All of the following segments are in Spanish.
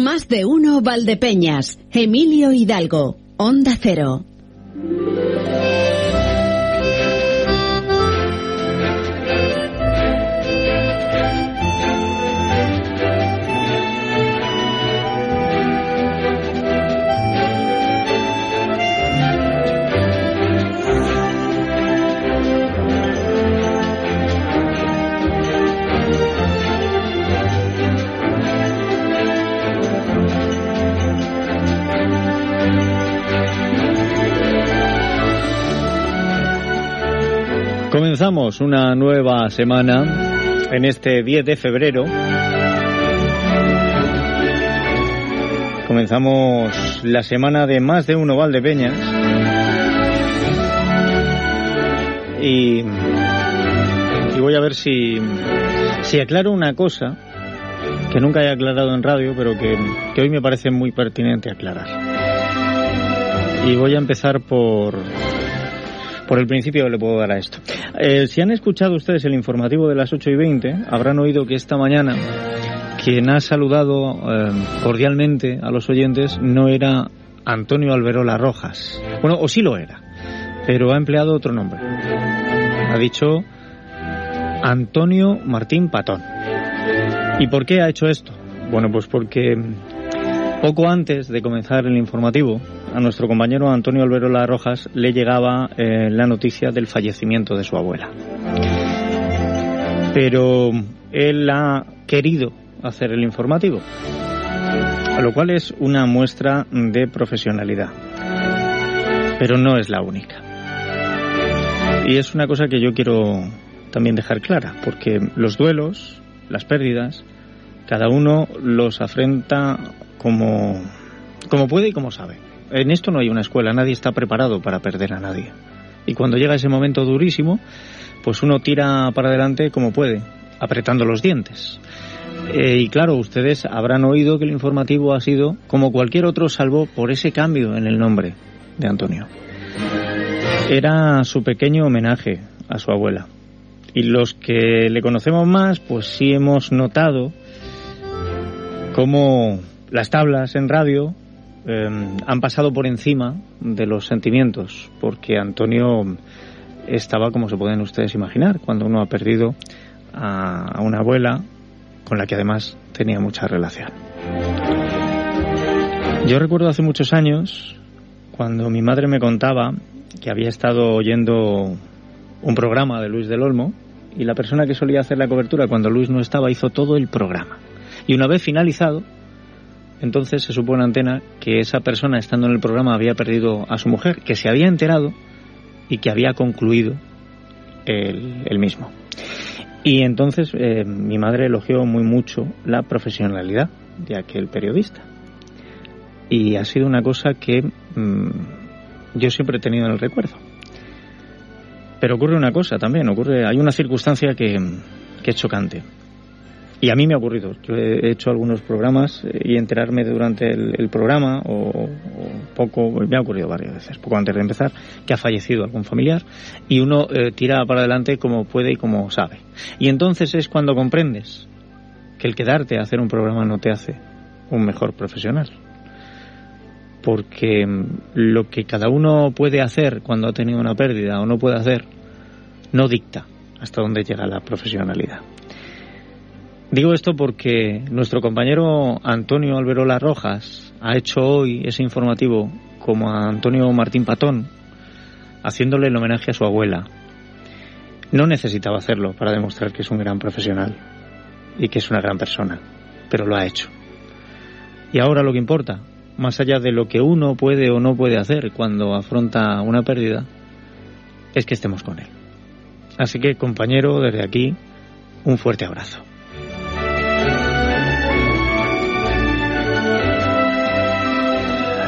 Más de uno Valdepeñas. Emilio Hidalgo. Onda Cero. Comenzamos una nueva semana en este 10 de febrero. Comenzamos la semana de más de uno Valdepeñas. Y, y voy a ver si, si aclaro una cosa que nunca he aclarado en radio, pero que, que hoy me parece muy pertinente aclarar. Y voy a empezar por, por el principio le puedo dar a esto. Eh, si han escuchado ustedes el informativo de las 8 y 20, habrán oído que esta mañana quien ha saludado eh, cordialmente a los oyentes no era Antonio Alberola Rojas. Bueno, o sí lo era, pero ha empleado otro nombre. Ha dicho Antonio Martín Patón. ¿Y por qué ha hecho esto? Bueno, pues porque poco antes de comenzar el informativo, a nuestro compañero Antonio Alberola Rojas le llegaba eh, la noticia del fallecimiento de su abuela. Pero él ha querido hacer el informativo, lo cual es una muestra de profesionalidad. Pero no es la única. Y es una cosa que yo quiero también dejar clara, porque los duelos, las pérdidas, cada uno los afrenta como, como puede y como sabe en esto no hay una escuela, nadie está preparado para perder a nadie. Y cuando llega ese momento durísimo, pues uno tira para adelante como puede, apretando los dientes. Eh, y claro, ustedes habrán oído que el informativo ha sido como cualquier otro, salvo por ese cambio en el nombre de Antonio. Era su pequeño homenaje a su abuela. Y los que le conocemos más, pues sí hemos notado cómo las tablas en radio Em, han pasado por encima de los sentimientos, porque Antonio estaba, como se pueden ustedes imaginar, cuando uno ha perdido a, una abuela con la que además tenía mucha relación. Yo recuerdo hace muchos años, cuando mi madre me contaba que había estado oyendo un programa de Luis del Olmo, y la persona que solía hacer la cobertura cuando Luis no estaba hizo todo el programa. Y una vez finalizado, entonces se supone antena que esa persona estando en el programa había perdido a su mujer, que se había enterado y que había concluido el, mismo. Y entonces eh, mi madre elogió muy mucho la profesionalidad de aquel periodista. Y ha sido una cosa que mm, yo siempre he tenido en el recuerdo. Pero ocurre una cosa también, ocurre, hay una circunstancia que, que es chocante. Y a mí me ha ocurrido. Yo he hecho algunos programas eh, y enterarme durante el, programa o, poco, me ha ocurrido varias veces, poco antes de empezar, que ha fallecido algún familiar y uno eh, tira para adelante como puede y como sabe. Y entonces es cuando comprendes que el quedarte a hacer un programa no te hace un mejor profesional. Porque mm, lo que cada uno puede hacer cuando ha tenido una pérdida o no puede hacer, no dicta hasta dónde llega la profesionalidad. Digo esto porque nuestro compañero Antonio Alberola Rojas ha hecho hoy ese informativo como a Antonio Martín Patón, haciéndole el homenaje a su abuela. No necesitaba hacerlo para demostrar que es un gran profesional y que es una gran persona, pero lo ha hecho. Y ahora lo que importa, más allá de lo que uno puede o no puede hacer cuando afronta una pérdida, es que estemos con él. Así que, compañero, desde aquí, un fuerte abrazo.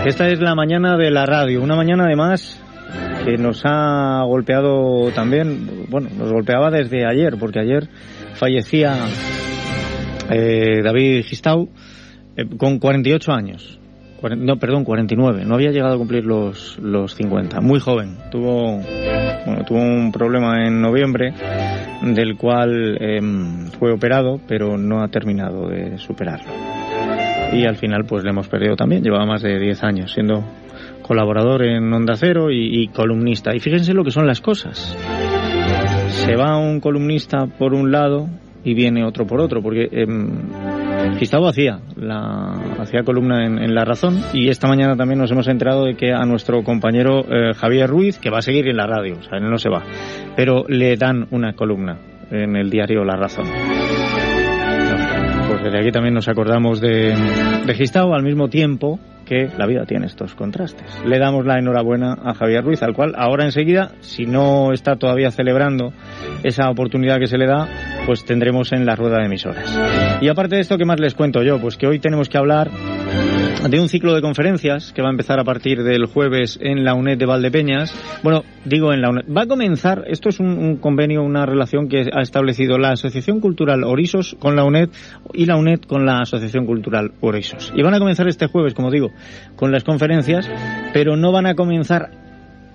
Esta es la mañana de la radio, una mañana además que nos ha golpeado también, bueno, nos golpeaba desde ayer, porque ayer fallecía eh, David Gistau eh, con 48 años. No, perdón, 49. No había llegado a cumplir los, los 50. Muy joven. Tuvo, bueno, tuvo un problema en noviembre del cual em, fue operado, pero no ha terminado de superarlo. Y al final pues le hemos perdido también. Llevaba más de 10 años siendo colaborador en Onda Cero y, columnista. Y fíjense lo que son las cosas. Se va un columnista por un lado y viene otro por otro, porque eh, Gustavo hacía, la, hacía columna en, La Razón y esta mañana también nos hemos enterado de que a nuestro compañero eh, Javier Ruiz, que va a seguir en la radio, él no se va, pero le dan una columna en el diario La Razón. Desde aquí también nos acordamos de, de al mismo tiempo que la vida tiene estos contrastes. Le damos la enhorabuena a Javier Ruiz, al cual ahora enseguida, si no está todavía celebrando esa oportunidad que se le da, pues tendremos en la rueda de emisoras. Y aparte de esto, ¿qué más les cuento yo? Pues que hoy tenemos que hablar de un ciclo de conferencias que va a empezar a partir del jueves en la UNED de Valdepeñas. Bueno, digo en la UNED. Va a comenzar, esto es un, convenio, una relación que ha establecido la Asociación Cultural Orisos con la UNED y la UNED con la Asociación Cultural Orisos. Y van a comenzar este jueves, como digo, con las conferencias, pero no van a comenzar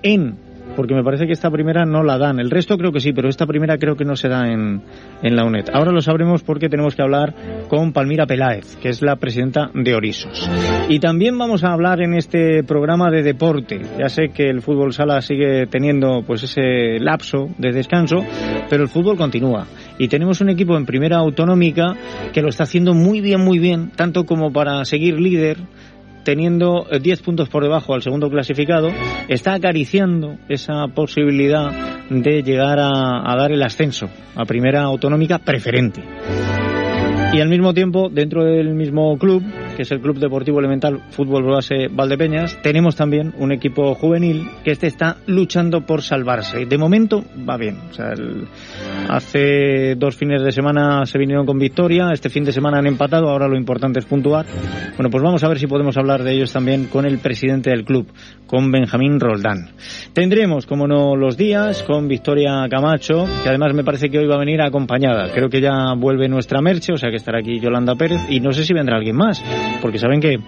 en porque me parece que esta primera no la dan. El resto creo que sí, pero esta primera creo que no se da en, en la UNED. Ahora lo sabremos porque tenemos que hablar con Palmira Peláez, que es la presidenta de Orisos. Y también vamos a hablar en este programa de deporte. Ya sé que el fútbol sala sigue teniendo pues ese lapso de descanso, pero el fútbol continúa. Y tenemos un equipo en primera autonómica que lo está haciendo muy bien, muy bien, tanto como para seguir líder teniendo 10 eh, puntos por debajo al segundo clasificado, está acariciando esa posibilidad de llegar a, a dar el ascenso a primera autonómica preferente. Y al mismo tiempo, dentro del mismo club, que es el Club Deportivo Elemental Fútbol Base Valdepeñas, tenemos también un equipo juvenil que este está luchando por salvarse. De momento va bien. Hace dos fines de semana se vinieron con victoria, este fin de semana han empatado, ahora lo importante es puntuar. Bueno, pues vamos a ver si podemos hablar de ellos también con el presidente del club, con Benjamín Roldán. Tendremos, como no, los días con Victoria Camacho, que además me parece que hoy va a venir acompañada. Creo que ya vuelve nuestra merche, o sea que estará aquí Yolanda Pérez y no sé si vendrá alguien más porque saben que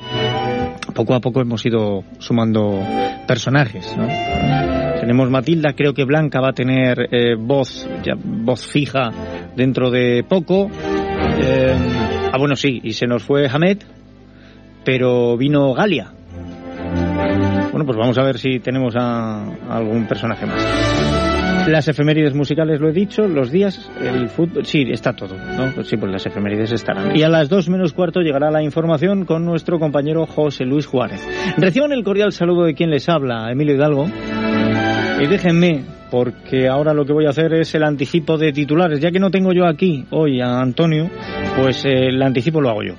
poco a poco hemos ido sumando personajes. Tenemos Matilda, creo que Blanca va a tener eh, voz, ya, voz fija dentro de poco. Eh, ah, bueno, sí, y se nos fue Hamed, pero vino Galia. Bueno, pues vamos a ver si tenemos a algún personaje más. Las efemérides musicales, lo he dicho, los días, el fútbol, sí, está todo, ¿no? Sí, pues las efemérides estarán. Y a las dos menos cuarto llegará la información con nuestro compañero José Luis Juárez. Reciban el cordial saludo de quien les habla, Emilio Hidalgo. Y déjenme, porque ahora lo que voy a hacer es el anticipo de titulares. Ya que no tengo yo aquí hoy a Antonio, pues eh, el anticipo lo hago yo.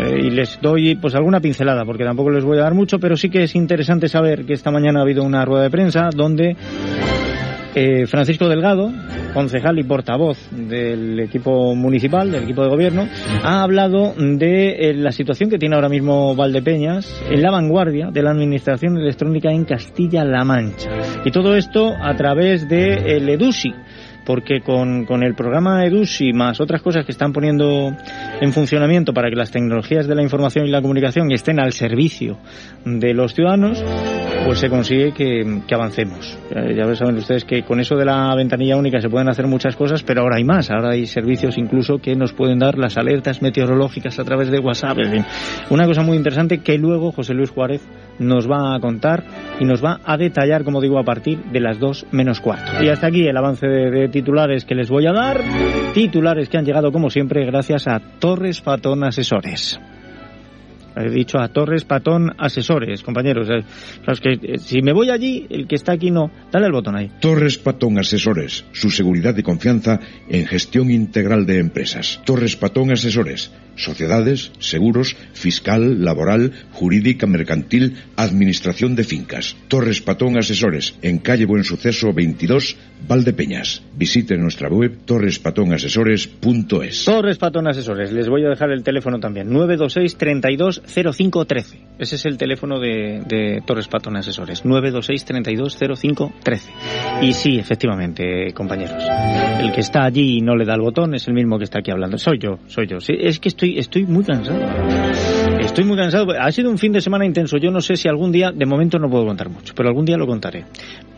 Eh, y les doy pues alguna pincelada, porque tampoco les voy a dar mucho, pero sí que es interesante saber que esta mañana ha habido una rueda de prensa donde eh, Francisco Delgado, concejal y portavoz del equipo municipal, del equipo de gobierno, ha hablado de eh, la situación que tiene ahora mismo Valdepeñas en la vanguardia de la administración electrónica en Castilla-La Mancha. Y todo esto a través de el EDUSI, porque con, con, el programa EDUSI más otras cosas que están poniendo en funcionamiento para que las tecnologías de la información y la comunicación estén al servicio de los ciudadanos, pues se consigue que, avancemos. Ya, saben ustedes que con eso de la ventanilla única se pueden hacer muchas cosas, pero ahora hay más. Ahora hay servicios incluso que nos pueden dar las alertas meteorológicas a través de WhatsApp. Una cosa muy interesante que luego José Luis Juárez nos va a contar y nos va a detallar, como digo, a partir de las dos menos cuarto. Y hasta aquí el avance de, titulares que les voy a dar. Titulares que han llegado, como siempre, gracias a Torres Fatón Asesores. He dicho a Torres Patón Asesores, compañeros. Eh, los que, eh, si me voy allí, el que está aquí no. Dale el botón ahí. Torres Patón Asesores. Su seguridad y confianza en gestión integral de empresas. Torres Patón Asesores sociedades, seguros, fiscal, laboral, jurídica, mercantil, administración de fincas. Torres Patón Asesores, en calle Buen Suceso 22, Valdepeñas. Visite nuestra web torrespatonasesores.es. Torres Patón Asesores, les voy a dejar el teléfono también, 926 32 0513. Ese es el teléfono de, Torres Patón Asesores, 926 32 0513. Y sí, efectivamente, compañeros, el que está allí y no le da el botón es el mismo que está aquí hablando. Soy yo, soy yo. Es que estoy estoy, muy cansado. Estoy muy cansado. Ha sido un fin de semana intenso. Yo no sé si algún día, de momento no puedo contar mucho, pero algún día lo contaré.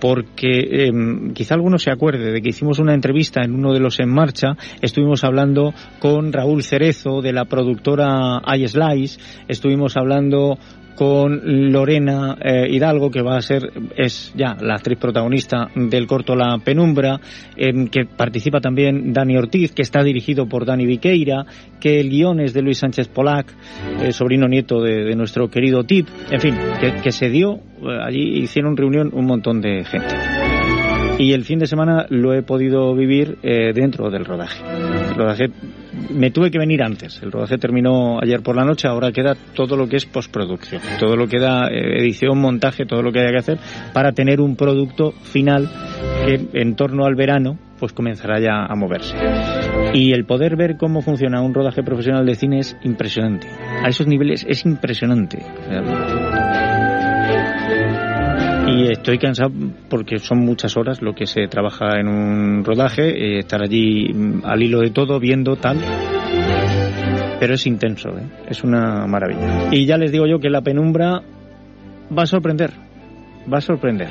Porque em, quizá alguno se acuerde de que hicimos una entrevista en uno de los En Marcha. Estuvimos hablando con Raúl Cerezo de la productora iSlice. Estuvimos hablando con Lorena eh, Hidalgo, que va a ser, es ya la actriz protagonista del corto La Penumbra, en que participa también Dani Ortiz, que está dirigido por Dani Viqueira, que el guion es de Luis Sánchez Polac, eh, sobrino nieto de, nuestro querido Tip, en fin, que, se dio, eh, allí hicieron reunión un montón de gente. Y el fin de semana lo he podido vivir dentro del rodaje. El rodaje me tuve que venir antes. El rodaje terminó ayer por la noche, ahora queda todo lo que es postproducción, todo lo que da eh, edición, montaje, todo lo que haya que hacer para tener un producto final que en torno al verano pues comenzará ya a moverse. Y el poder ver cómo funciona un rodaje profesional de cine es impresionante. A esos niveles es impresionante. Y estoy cansado porque son muchas horas lo que se trabaja en un rodaje, eh, estar allí mm, al hilo de todo, viendo tal. Pero es intenso, ¿eh? es una maravilla. Y ya les digo yo que la penumbra va a sorprender, va a sorprender.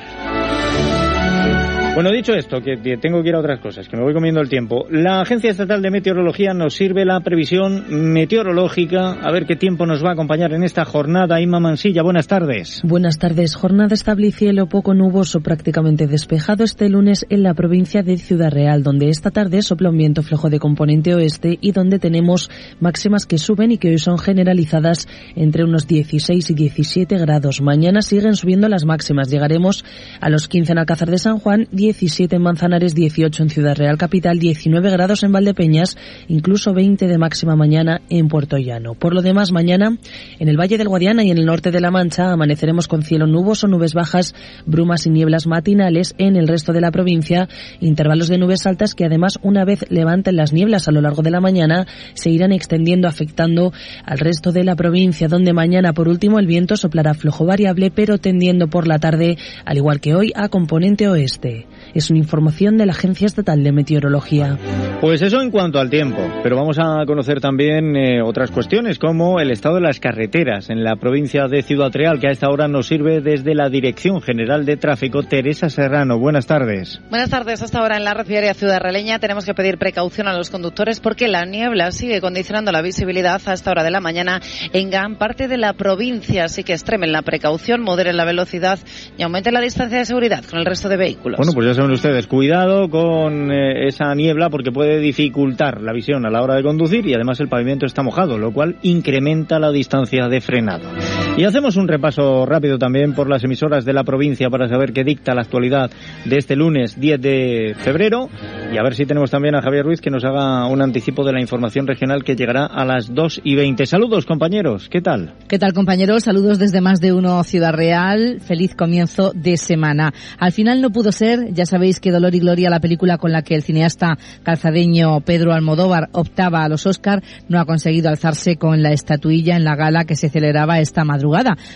Bueno, dicho esto, que tengo que ir a otras cosas, que me voy comiendo el tiempo. La Agencia Estatal de Meteorología nos sirve la previsión meteorológica. A ver qué tiempo nos va a acompañar en esta jornada. Inma Mansilla, buenas tardes. Buenas tardes. Jornada estable y cielo poco nuboso, prácticamente despejado este lunes en la provincia de Ciudad Real, donde esta tarde sopla un viento flojo de componente oeste y donde tenemos máximas que suben y que hoy son generalizadas entre unos 16 y 17 grados. Mañana siguen subiendo las máximas. Llegaremos a los 15 en Alcázar de San Juan, 17 en Manzanares, 18 en Ciudad Real Capital, 19 grados en Valdepeñas, incluso 20 de máxima mañana en Puerto Llano. Por lo demás, mañana en el Valle del Guadiana y en el norte de La Mancha amaneceremos con cielo nuboso, nubes bajas, brumas y nieblas matinales. En el resto de la provincia, intervalos de nubes altas que además una vez levanten las nieblas a lo largo de la mañana, se irán extendiendo afectando al resto de la provincia, donde mañana por último el viento soplará flojo variable, pero tendiendo por la tarde, al igual que hoy, a componente oeste. Es una información de la Agencia Estatal de Meteorología. Pues eso en cuanto al tiempo, pero vamos a conocer también eh, otras cuestiones como el estado de las carreteras en la provincia de Ciudad Real, que a esta hora nos sirve desde la Dirección General de Tráfico. Teresa Serrano, buenas tardes. Buenas tardes. Hasta ahora en la red Ciudad Realeña tenemos que pedir precaución a los conductores porque la niebla sigue condicionando la visibilidad a esta hora de la mañana en gran parte de la provincia, así que extremen la precaución, moderen la velocidad y aumenten la distancia de seguridad con el resto de vehículos. Bueno, pues ya ustedes, cuidado con eh, esa niebla porque puede dificultar la visión a la hora de conducir y además el pavimento está mojado, lo cual incrementa la distancia de frenado. Y hacemos un repaso rápido también por las emisoras de la provincia para saber qué dicta la actualidad de este lunes 10 de febrero y a ver si tenemos también a Javier Ruiz que nos haga un anticipo de la información regional que llegará a las 2 y 20. Saludos compañeros, ¿qué tal? ¿Qué tal compañeros? Saludos desde más de uno Ciudad Real. Feliz comienzo de semana. Al final no pudo ser, ya sabéis que Dolor y Gloria, la película con la que el cineasta calzadeño Pedro Almodóvar optaba a los Oscar, no ha conseguido alzarse con la estatuilla en la gala que se celebraba esta madrugada.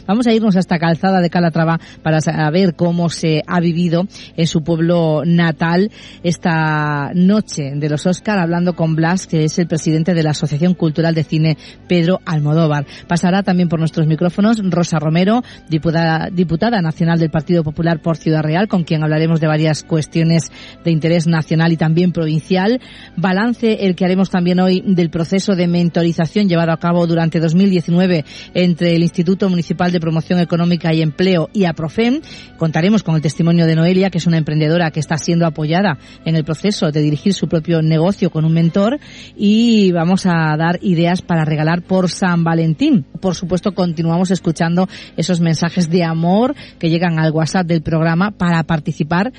Vamos a irnos hasta Calzada de Calatrava para saber cómo se ha vivido en su pueblo natal esta noche de los Oscar, hablando con Blas, que es el presidente de la Asociación Cultural de Cine Pedro Almodóvar. Pasará también por nuestros micrófonos Rosa Romero, diputada, diputada nacional del Partido Popular por Ciudad Real, con quien hablaremos de varias cuestiones de interés nacional y también provincial. Balance el que haremos también hoy del proceso de mentorización llevado a cabo durante 2019 entre el Instituto Municipal de Promoción Económica y Empleo y APROFEM. Contaremos con el testimonio de Noelia, que es una emprendedora que está siendo apoyada en el proceso de dirigir su propio negocio con un mentor y vamos a dar ideas para regalar por San Valentín. Por supuesto, continuamos escuchando esos mensajes de amor que llegan al WhatsApp del programa para participar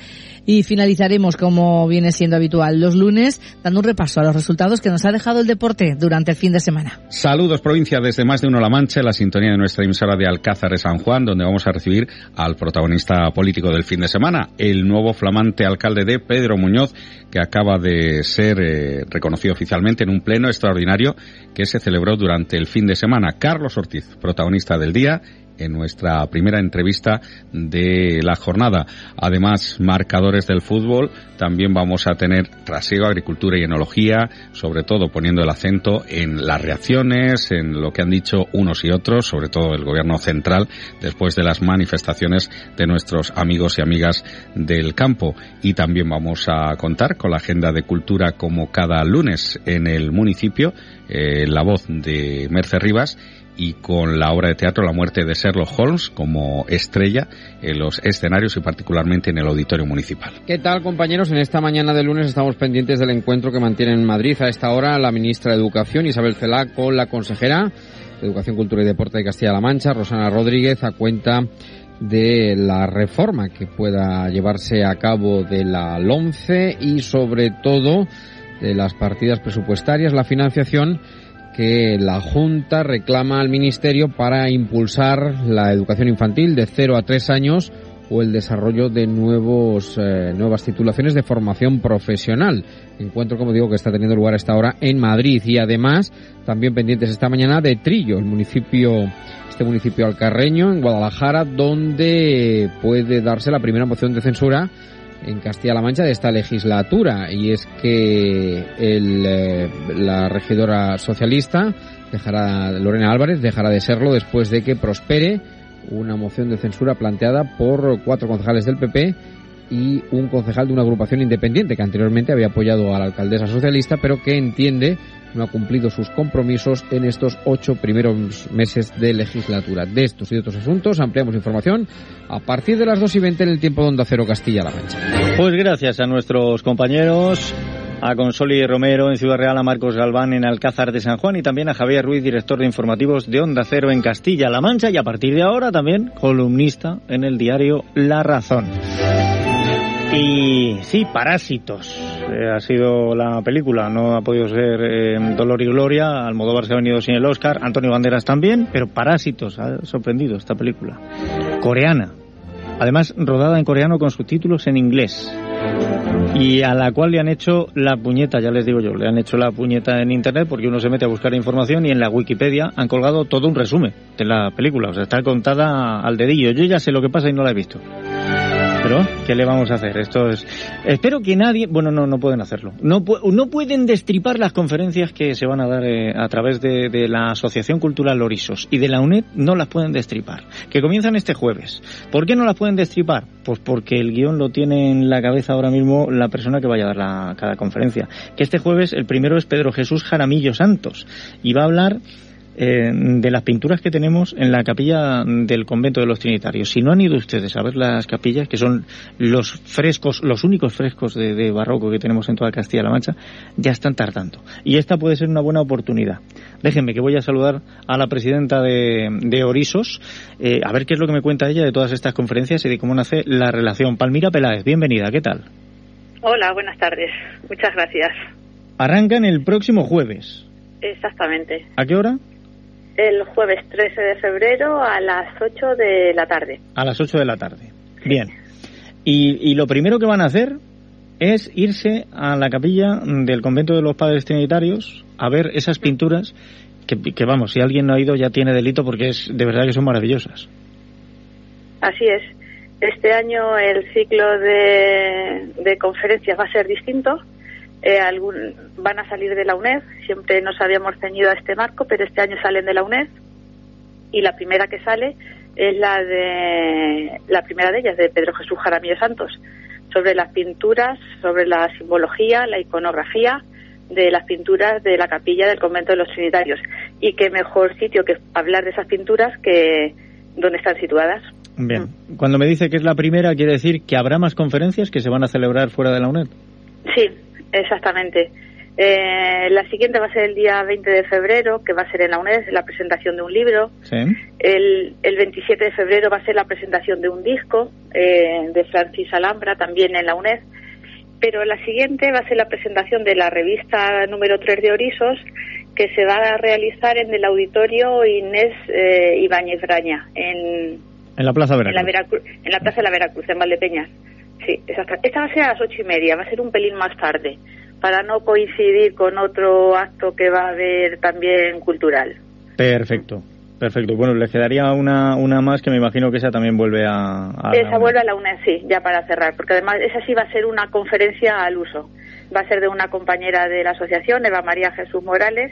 y finalizaremos, como viene siendo habitual, los lunes dando un repaso a los resultados que nos ha dejado el deporte durante el fin de semana. Saludos provincia desde más de uno La Mancha, la sintonía de nuestra emisora de Alcázar de San Juan, donde vamos a recibir al protagonista político del fin de semana, el nuevo flamante alcalde de Pedro Muñoz, que acaba de ser eh, reconocido oficialmente en un pleno extraordinario que se celebró durante el fin de semana. Carlos Ortiz, protagonista del día en nuestra primera entrevista de la jornada. Además, marcadores del fútbol, también vamos a tener trasiego, agricultura y enología, sobre todo poniendo el acento en las reacciones, en lo que han dicho unos y otros, sobre todo el gobierno central, después de las manifestaciones de nuestros amigos y amigas del campo. Y también vamos a contar con la agenda de cultura como cada lunes en el municipio, eh, la voz de Merce Rivas y con la obra de teatro La muerte de Sherlock Holmes como estrella en los escenarios y particularmente en el auditorio municipal. ¿Qué tal compañeros? En esta mañana de lunes estamos pendientes del encuentro que mantiene en Madrid a esta hora la ministra de Educación Isabel Celá con la consejera de Educación, Cultura y Deporte de Castilla-La Mancha, Rosana Rodríguez, a cuenta de la reforma que pueda llevarse a cabo de la LOMCE y sobre todo de las partidas presupuestarias, la financiación que la Junta reclama al Ministerio para impulsar la educación infantil de 0 a 3 años o el desarrollo de nuevos, eh, nuevas titulaciones de formación profesional. Encuentro, como digo, que está teniendo lugar a esta hora en Madrid y además también pendientes esta mañana de Trillo, el municipio, este municipio alcarreño en Guadalajara, donde puede darse la primera moción de censura en Castilla-La Mancha de esta legislatura y es que el, eh, la regidora socialista dejará Lorena Álvarez dejará de serlo después de que prospere una moción de censura planteada por cuatro concejales del PP y un concejal de una agrupación independiente que anteriormente había apoyado a la alcaldesa socialista pero que entiende no ha cumplido sus compromisos en estos ocho primeros meses de legislatura. De estos y de otros asuntos ampliamos información a partir de las dos y veinte en el tiempo de Onda Cero Castilla-La Mancha. Pues gracias a nuestros compañeros a Consoli Romero en Ciudad Real, a Marcos Galván en Alcázar de San Juan y también a Javier Ruiz, director de informativos de Onda Cero en Castilla-La Mancha y a partir de ahora también columnista en el diario La Razón. Y sí, Parásitos eh, ha sido la película, no ha podido ser eh, Dolor y Gloria, Almodóvar se ha venido sin el Oscar, Antonio Banderas también, pero Parásitos ha sorprendido esta película. Coreana, además rodada en coreano con subtítulos en inglés y a la cual le han hecho la puñeta, ya les digo yo, le han hecho la puñeta en internet porque uno se mete a buscar información y en la Wikipedia han colgado todo un resumen de la película, o sea, está contada al dedillo. Yo ya sé lo que pasa y no la he visto. Pero, ¿qué le vamos a hacer? Esto es... Espero que nadie... Bueno, no, no pueden hacerlo. No, no pueden destripar las conferencias que se van a dar eh, a través de, de, la Asociación Cultural Lorisos y de la UNED, no las pueden destripar. Que comienzan este jueves. ¿Por qué no las pueden destripar? Pues porque el guion lo tiene en la cabeza ahora mismo la persona que vaya a dar la, cada conferencia. Que este jueves el primero es Pedro Jesús Jaramillo Santos y va a hablar eh, de las pinturas que tenemos en la capilla del convento de los Trinitarios. Si no han ido ustedes a ver las capillas, que son los frescos, los únicos frescos de, barroco que tenemos en toda Castilla-La Mancha, ya están tardando. Y esta puede ser una buena oportunidad. Déjenme que voy a saludar a la presidenta de, de Orisos, eh, a ver qué es lo que me cuenta ella de todas estas conferencias y de cómo nace la relación. Palmira Peláez, bienvenida, ¿qué tal? Hola, buenas tardes. Muchas gracias. Arrancan el próximo jueves. Exactamente. ¿A qué hora? El jueves 13 de febrero a las 8 de la tarde. A las 8 de la tarde. Bien. Y, y, lo primero que van a hacer es irse a la capilla del convento de los padres trinitarios a ver esas pinturas que, que, vamos, si alguien no ha ido ya tiene delito porque es de verdad que son maravillosas. Así es. Este año el ciclo de, de conferencias va a ser distinto eh, algún, van a salir de la UNED. Siempre nos habíamos ceñido a este marco, pero este año salen de la UNED. Y la primera que sale es la de la primera de ellas, de Pedro Jesús Jaramillo Santos, sobre las pinturas, sobre la simbología, la iconografía de las pinturas de la capilla del convento de los Trinitarios. Y qué mejor sitio que hablar de esas pinturas que donde están situadas. Bien. Cuando me dice que es la primera, quiere decir que habrá más conferencias que se van a celebrar fuera de la UNED. Sí, Exactamente. Eh, la siguiente va a ser el día 20 de febrero, que va a ser en la UNED, la presentación de un libro. Sí. El, el 27 de febrero va a ser la presentación de un disco eh, de Francis Alhambra, también en la UNED. Pero la siguiente va a ser la presentación de la revista número 3 de Orisos, que se va a realizar en el auditorio Inés eh, Ibáñez Braña, en, en la Plaza Veracruz. En la, Veracruz, en la Plaza de la Veracruz, en Valdepeñas. Sí, exacto. Esta va a ser a las ocho y media, va a ser un pelín más tarde, para no coincidir con otro acto que va a haber también cultural. Perfecto. Perfecto. Bueno, le quedaría una, una más que me imagino que esa también vuelve a... esa vuelve a la UNED, sí, ya para cerrar, porque además esa sí va a ser una conferencia al uso. Va a ser de una compañera de la asociación, Eva María Jesús Morales,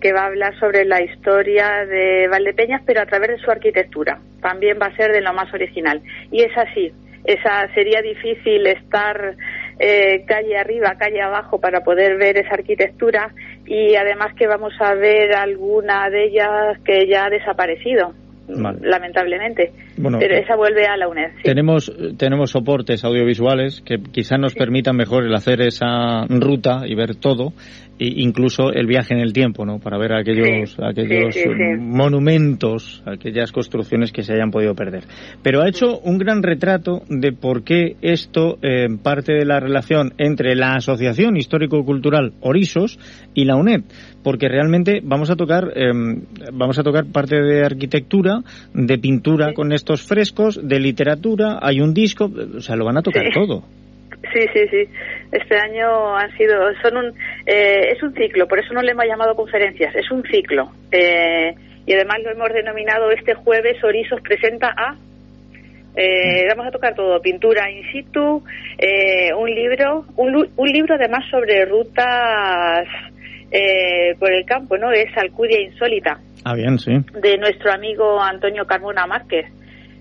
que va a hablar sobre la historia de Valdepeñas, pero a través de su arquitectura. También va a ser de lo más original. Y es así, esa sería difícil estar eh, calle arriba, calle abajo para poder ver esa arquitectura y además que vamos a ver alguna de ellas que ya ha desaparecido. lamentablemente. Pero eh, esa vuelve a la UNED. Tenemos, tenemos soportes audiovisuales que quizás nos permitan mejor el hacer esa ruta y ver todo, incluso el viaje en el tiempo, ¿no? Para ver aquellos, aquellos monumentos, aquellas construcciones que se hayan podido perder. Pero ha hecho un gran retrato de por qué esto eh, parte de la relación entre la Asociación Histórico-Cultural Orisos y la UNED, porque realmente vamos a tocar, em, vamos a tocar parte de arquitectura, de pintura con estos frescos, de literatura, hay un disco, o sea, lo van a tocar todo. Sí, sí, sí. Este año han sido, son un, eh, es un ciclo, por eso no le hemos llamado conferencias, es un ciclo. Eh, y además lo hemos denominado este jueves Orisos presenta a. Eh, mm. vamos a tocar todo, pintura in situ, un libro, un, un, libro además sobre rutas por el campo, ¿no? Es Alcudia Insólita. Ah, bien, sí. De nuestro amigo Antonio Carmona Márquez.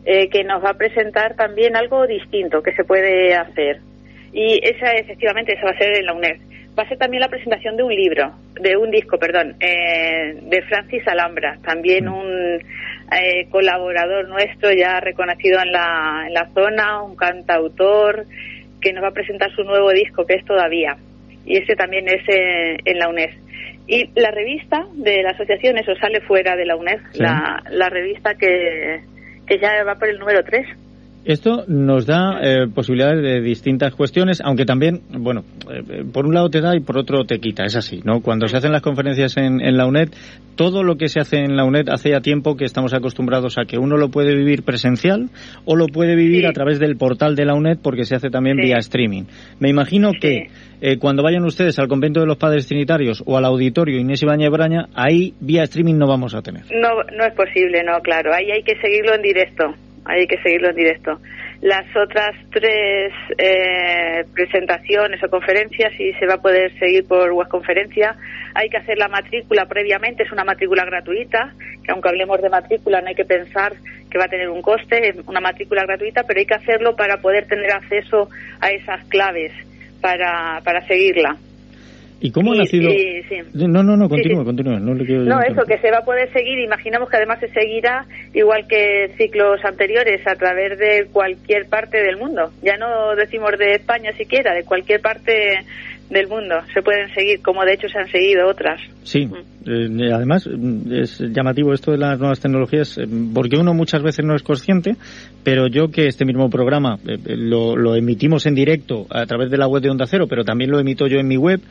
que nos va a presentar también algo distinto que se puede hacer. Y esa, efectivamente, esa va a ser en la UNED. Va a ser también la presentación de un libro, de un disco, perdón, eh, de Francis Alhambra, también un eh, colaborador nuestro ya reconocido en la, en la zona, un cantautor, que nos va a presentar su nuevo disco, que es Todavía. Y ese también es eh, en la UNED. Y la revista de la asociación, eso sale fuera de la UNED, la, la revista que, que ya va por el número 3. Esto nos da eh, posibilidades de distintas cuestiones, aunque también, bueno, eh, por un lado te da y por otro te quita, es así, ¿no? Cuando se hacen las conferencias en, la UNED, todo lo que se hace en la UNED hace ya tiempo que estamos acostumbrados a que uno lo puede vivir presencial o lo puede vivir a través del portal de la UNED porque se hace también vía streaming. Me imagino que eh, cuando vayan ustedes al convento de los padres trinitarios o al auditorio Inés Ibañez Braña, ahí vía streaming no vamos a tener. No, no es posible, no, claro. Ahí hay que seguirlo en directo hay que seguirlo en directo. Las otras tres eh, presentaciones o conferencias, si se va a poder seguir por web conferencia, hay que hacer la matrícula previamente, es una matrícula gratuita, que aunque hablemos de matrícula no hay que pensar que va a tener un coste, es una matrícula gratuita, pero hay que hacerlo para poder tener acceso a esas claves para, para seguirla. ¿Y cómo ha nacido? No, no, no, continúa, continúa. No, no eso, que se va a poder seguir. Imaginamos que además se seguirá, igual que ciclos anteriores, a través de cualquier parte del mundo. Ya no decimos de España siquiera, de cualquier parte del mundo. Se pueden seguir, como de hecho se han seguido otras. Sí, mm. Eh, además mm, es llamativo esto de las nuevas tecnologías, eh, porque uno muchas veces no es consciente, pero yo que este mismo programa eh, lo, lo, emitimos en directo a través de la web de Onda Cero, pero también lo emito yo en mi web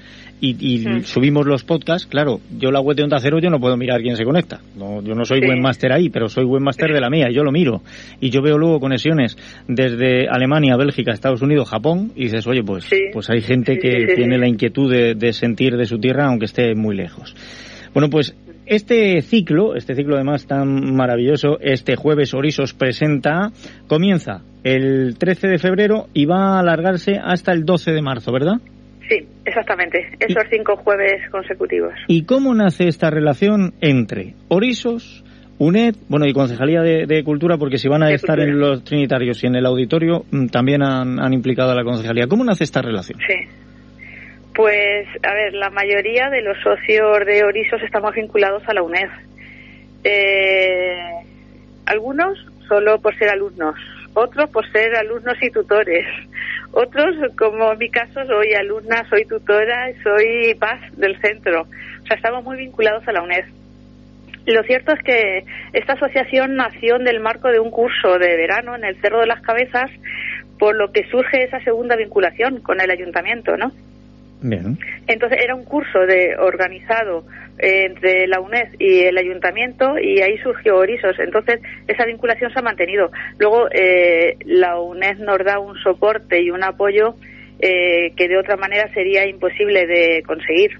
y, mm. subimos los podcasts, claro, yo la web de Onda Cero yo no puedo mirar quién se conecta. No, yo no soy buen webmaster ahí, pero soy webmaster de la mía, y yo lo miro. Y yo veo luego conexiones desde Alemania, Bélgica, Estados Unidos, Japón, y dices, oye, pues, pues hay gente que tiene la inquietud de, sentir de su tierra, aunque esté muy lejos. Bueno, pues este ciclo, este ciclo además tan maravilloso, este jueves Orisos presenta, comienza el 13 de febrero y va a alargarse hasta el 12 de marzo, ¿verdad? Sí, exactamente, esos cinco jueves consecutivos. ¿Y cómo nace esta relación entre Orisos, UNED, bueno, y Concejalía de, Cultura, porque si van a estar en los Trinitarios y en el auditorio, mm, también han, implicado a la Concejalía. ¿Cómo nace esta relación? Sí. Pues, a ver, la mayoría de los socios de Orisos estamos vinculados a la UNED. Eh, algunos solo por ser alumnos, otros por ser alumnos y tutores, otros, como en mi caso, soy alumna, soy tutora, soy paz del centro. O sea, estamos muy vinculados a la UNED. Lo cierto es que esta asociación nació en el marco de un curso de verano en el Cerro de las Cabezas, por lo que surge esa segunda vinculación con el ayuntamiento, ¿no? Entonces era un curso de organizado eh, entre la UNED y el ayuntamiento y ahí surgió Orisos. Entonces esa vinculación se ha mantenido. Luego eh, la UNED nos da un soporte y un apoyo eh, que de otra manera sería imposible de conseguir.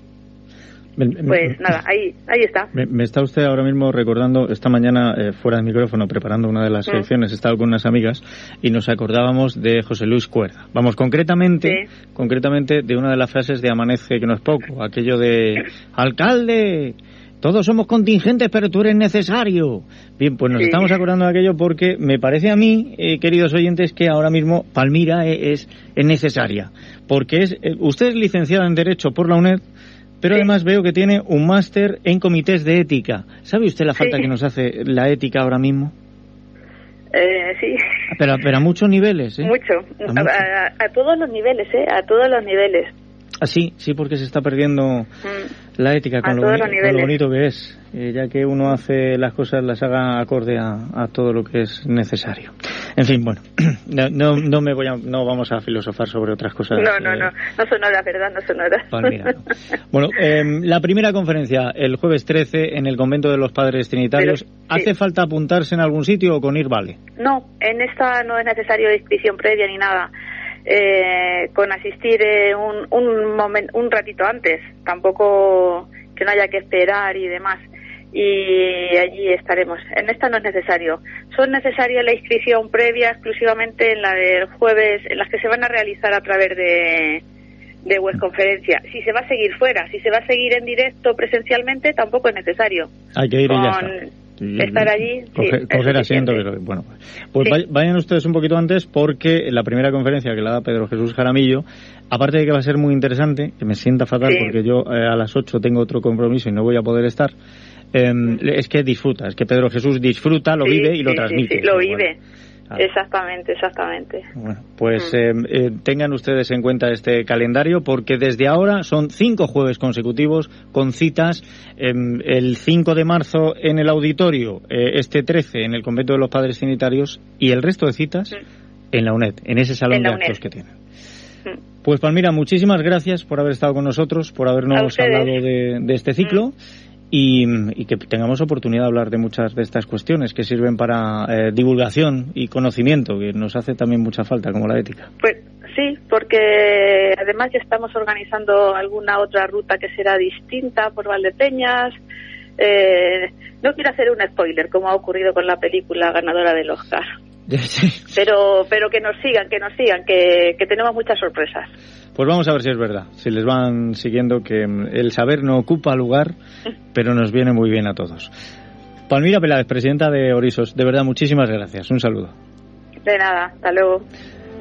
Pues nada, ahí, ahí está. Me, está usted ahora mismo recordando, esta mañana eh, fuera del micrófono, preparando una de las secciones, he estado con unas amigas y nos acordábamos de José Luis Cuerda. Vamos, concretamente, concretamente de una de las frases de Amanece que no es poco, aquello de alcalde, todos somos contingentes, pero tú eres necesario. Bien, pues nos estamos acordando de aquello porque me parece a mí, eh, queridos oyentes, que ahora mismo Palmira e, es, es, necesaria. Porque es, eh, usted es licenciado en Derecho por la UNED, pero además veo que tiene un máster en comités de ética. ¿Sabe usted la falta que nos hace la ética ahora mismo? Eh, sí. Pero, pero a muchos niveles, ¿eh? Mucho. A, todos los niveles, ¿eh? A todos los niveles. Ah, sí, sí, porque se está perdiendo mm. la ética con, lo, bonito que es, eh, ya que uno hace las cosas, las haga acorde a, todo lo que es necesario. En fin, bueno, no, no, me voy a, no vamos a filosofar sobre otras cosas. No, no, no, no son horas, ¿verdad? No son horas. Bueno, em, la primera conferencia, el jueves 13, en el convento de los padres trinitarios, ¿hace falta apuntarse en algún sitio o con ir vale? No, en esta no es necesario inscripción previa ni nada eh, con asistir eh, un, un, un ratito antes, tampoco que no haya que esperar y demás. Y allí estaremos. En esta no es necesario. Son necesarias la inscripción previa exclusivamente en la del jueves, en las que se van a realizar a través de, de web conferencia. Si se va a seguir fuera, si se va a seguir en directo presencialmente, tampoco es necesario. Hay que ir y ya estar allí. coger asiento, pero bueno. Pues vayan ustedes un poquito antes porque la primera conferencia que la da Pedro Jesús Jaramillo, aparte de que va a ser muy interesante, que me sienta fatal porque yo eh, a las 8 tengo otro compromiso y no voy a poder estar, em, es que disfruta, es que Pedro Jesús disfruta, lo vive y lo transmite. lo vive. Exactamente, exactamente. Bueno, pues mm. eh, eh, tengan ustedes en cuenta este calendario porque desde ahora son cinco jueves consecutivos con citas em, el 5 de marzo en el auditorio, eh, este 13 en el convento de los padres sanitarios y el resto de citas mm. en la UNED, en ese salón de actos que tienen. Mm. Pues Palmira, muchísimas gracias por haber estado con nosotros, por habernos hablado de, este ciclo y, que tengamos oportunidad de hablar de muchas de estas cuestiones que sirven para eh, divulgación y conocimiento, que nos hace también mucha falta, como la ética. Pues sí, porque además ya estamos organizando alguna otra ruta que será distinta por Valdepeñas. Eh, no quiero hacer un spoiler, como ha ocurrido con la película ganadora del Oscar. Pero, pero que nos sigan, que nos sigan, que, que tenemos muchas sorpresas. Pues vamos a ver si es verdad, si les van siguiendo que el saber no ocupa lugar, pero nos viene muy bien a todos. Palmira Peláez, presidenta de Orisos, de verdad muchísimas gracias, un saludo. De nada, hasta luego.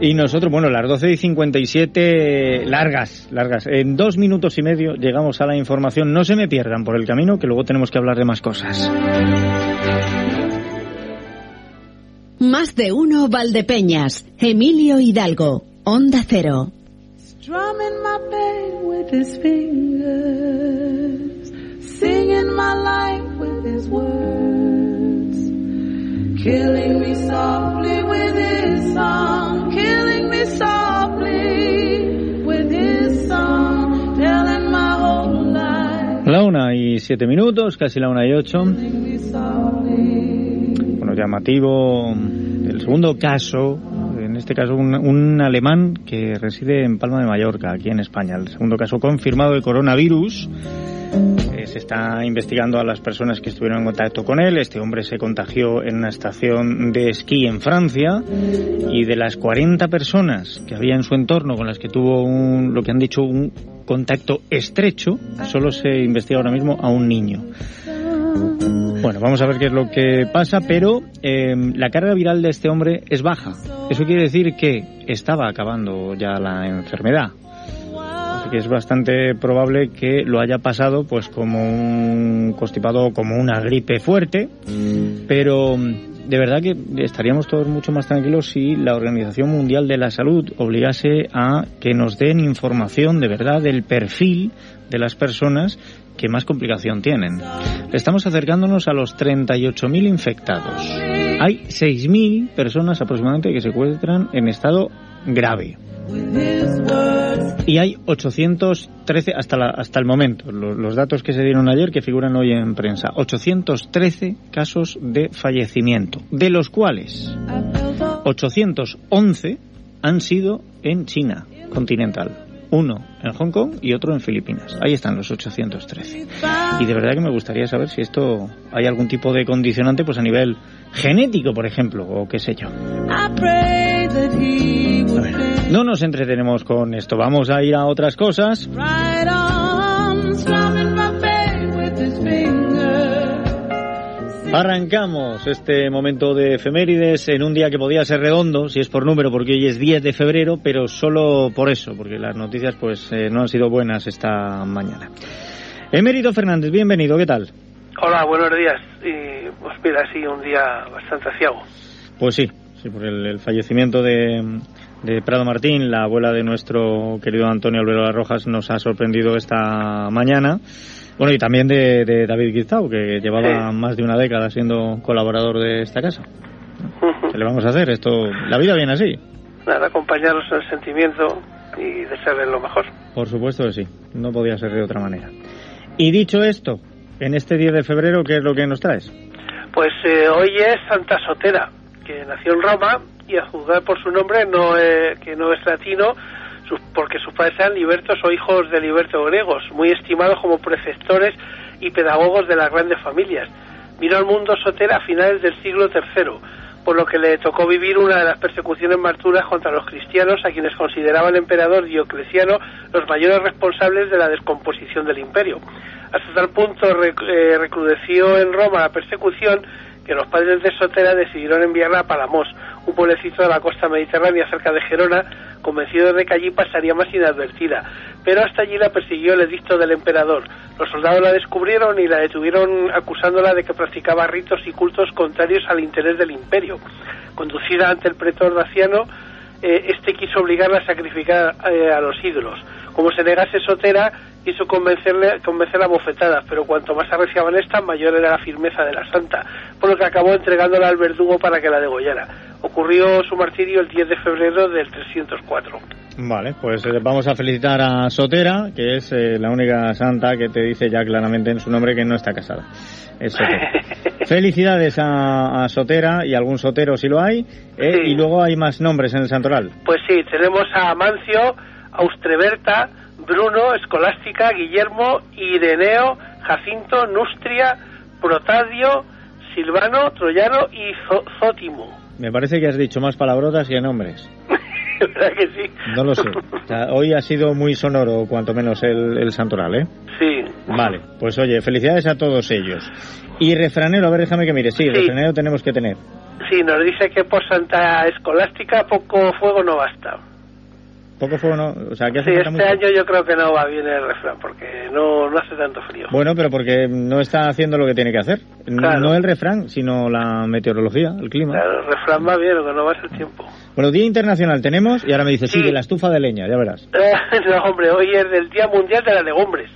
Y nosotros, bueno, las 12 y 57, largas, largas. En dos minutos y medio llegamos a la información. No se me pierdan por el camino, que luego tenemos que hablar de más cosas. Más de uno Valdepeñas. Emilio Hidalgo. Onda Cero. Drumming my pain with his fingers, singing my life with his words, killing me softly with his song, killing me softly with his song, telling my whole life. La una y siete minutos, casi la una y ocho. Bueno, llamativo el segundo caso este caso un, alemán que reside en Palma de Mallorca, aquí en España. El segundo caso confirmado de coronavirus. Eh, se está investigando a las personas que estuvieron en contacto con él. Este hombre se contagió en una estación de esquí en Francia y de las 40 personas que había en su entorno con las que tuvo un, lo que han dicho un contacto estrecho, solo se investiga ahora mismo a un niño. Bueno, vamos a ver qué es lo que pasa, pero em, la carga viral de este hombre es baja. Eso quiere decir que estaba acabando ya la enfermedad. Así que es bastante probable que lo haya pasado pues como un constipado, como una gripe fuerte, pero de verdad que estaríamos todos mucho más tranquilos si la Organización Mundial de la Salud obligase a que nos den información de verdad del perfil de las personas que más complicación tienen. Estamos acercándonos a los 38.000 infectados. Hay 6.000 personas aproximadamente que se encuentran en estado grave. Y hay 813 hasta, hasta el momento, los, datos que se dieron ayer que figuran hoy en prensa, 813 casos de fallecimiento, de los cuales 811 han sido en China continental. Uno en Hong Kong y otro en Filipinas. Ahí están los 813. Y de verdad que me gustaría saber si esto hay algún tipo de condicionante pues a nivel genético, por ejemplo, o qué sé yo. no nos entretenemos con esto, vamos a ir a otras cosas. Arrancamos este momento de efemérides en un día que podía ser redondo, si es por número, porque hoy es 10 de febrero, pero solo por eso, porque las noticias pues eh, no han sido buenas esta mañana. Emérito Fernández, bienvenido, ¿qué tal? Hola, buenos días. Y pues mira, sí, un día bastante aciago. Pues sí, sí, por el, fallecimiento de, de, Prado Martín, la abuela de nuestro querido Antonio Albero Rojas, nos ha sorprendido esta mañana. Bueno, y también de, David Guizao, que llevaba más de una década siendo colaborador de esta casa. ¿Qué le vamos a hacer? Esto, la vida viene así. Nada, acompañarnos en el sentimiento y desearles lo mejor. Por supuesto que sí, no podía ser de otra manera. Y dicho esto, en este 10 de febrero, ¿qué es lo que nos traes? Pues eh, hoy es Santa Sotera, que nació en Roma y a juzgar por su nombre, no eh, que no es latino, porque sus padres eran libertos o hijos de libertos griegos, muy estimados como preceptores y pedagogos de las grandes familias. Vino al mundo Sotera a finales del siglo III, por lo que le tocó vivir una de las persecuciones marturas contra los cristianos, a quienes consideraba el emperador Diocleciano los mayores responsables de la descomposición del imperio. Hasta tal punto eh, recrudeció en Roma la persecución que los padres de Sotera decidieron enviarla a Palamos, un pueblecito de la costa mediterránea cerca de Gerona, convencido de que allí pasaría más inadvertida. Pero hasta allí la persiguió el edicto del emperador. Los soldados la descubrieron y la detuvieron acusándola de que practicaba ritos y cultos contrarios al interés del imperio. Conducida ante el pretor daciano, eh, este quiso obligarla a sacrificar eh, a los ídolos. Como se negase Sotera, quiso convencerle, convencerla a bofetadas, pero cuanto más arreciaban esta, mayor era la firmeza de la santa, por lo que acabó entregándola al verdugo para que la degollara. Ocurrió su martirio el 10 de febrero del 304. Vale, pues eh, vamos a felicitar a Sotera, que es eh, la única santa que te dice ya claramente en su nombre que no está casada. Felicidades a, Sotera y algún Sotero si lo hay. Eh, y luego hay más nombres en el santoral. Pues sí, tenemos a Amancio, Austreberta, Bruno, Escolástica, Guillermo, Ireneo, Jacinto, Nustria, Protadio, Silvano, Troyano y Zótimo. Me parece que has dicho más palabrotas y nombres. ¿Verdad que sí? No lo sé. hoy ha sido muy sonoro, cuanto menos el, santoral, ¿eh? Sí. Vale, pues oye, felicidades a todos ellos. Y refranero, a ver, déjame que mire. Sí, refranero tenemos que tener. Sí, nos dice que por Santa Escolástica poco fuego no basta poco fuego no, o sea, que sí, este año yo creo que no va bien el refrán porque no, no hace tanto frío. Bueno, pero porque no está haciendo lo que tiene que hacer. No el refrán, sino la meteorología, el clima. Claro, el refrán va bien, lo que no va es el tiempo. Bueno, Día Internacional tenemos, y ahora me dice, sí, de la estufa de leña, ya verás. no, hombre, hoy es del Día Mundial de las Legumbres,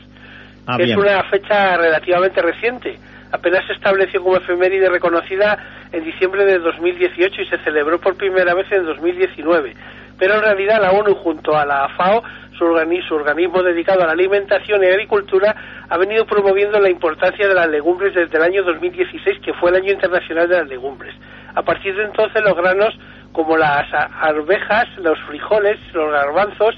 ah, que es una fecha relativamente reciente. Apenas se estableció como efeméride reconocida en diciembre de 2018 y se celebró por primera vez en 2019 pero en realidad la ONU junto a la FAO, su, organismo, dedicado a la alimentación y agricultura, ha venido promoviendo la importancia de las legumbres desde el año 2016, que fue el año internacional de las legumbres. A partir de entonces los granos como las arvejas, los frijoles, los garbanzos,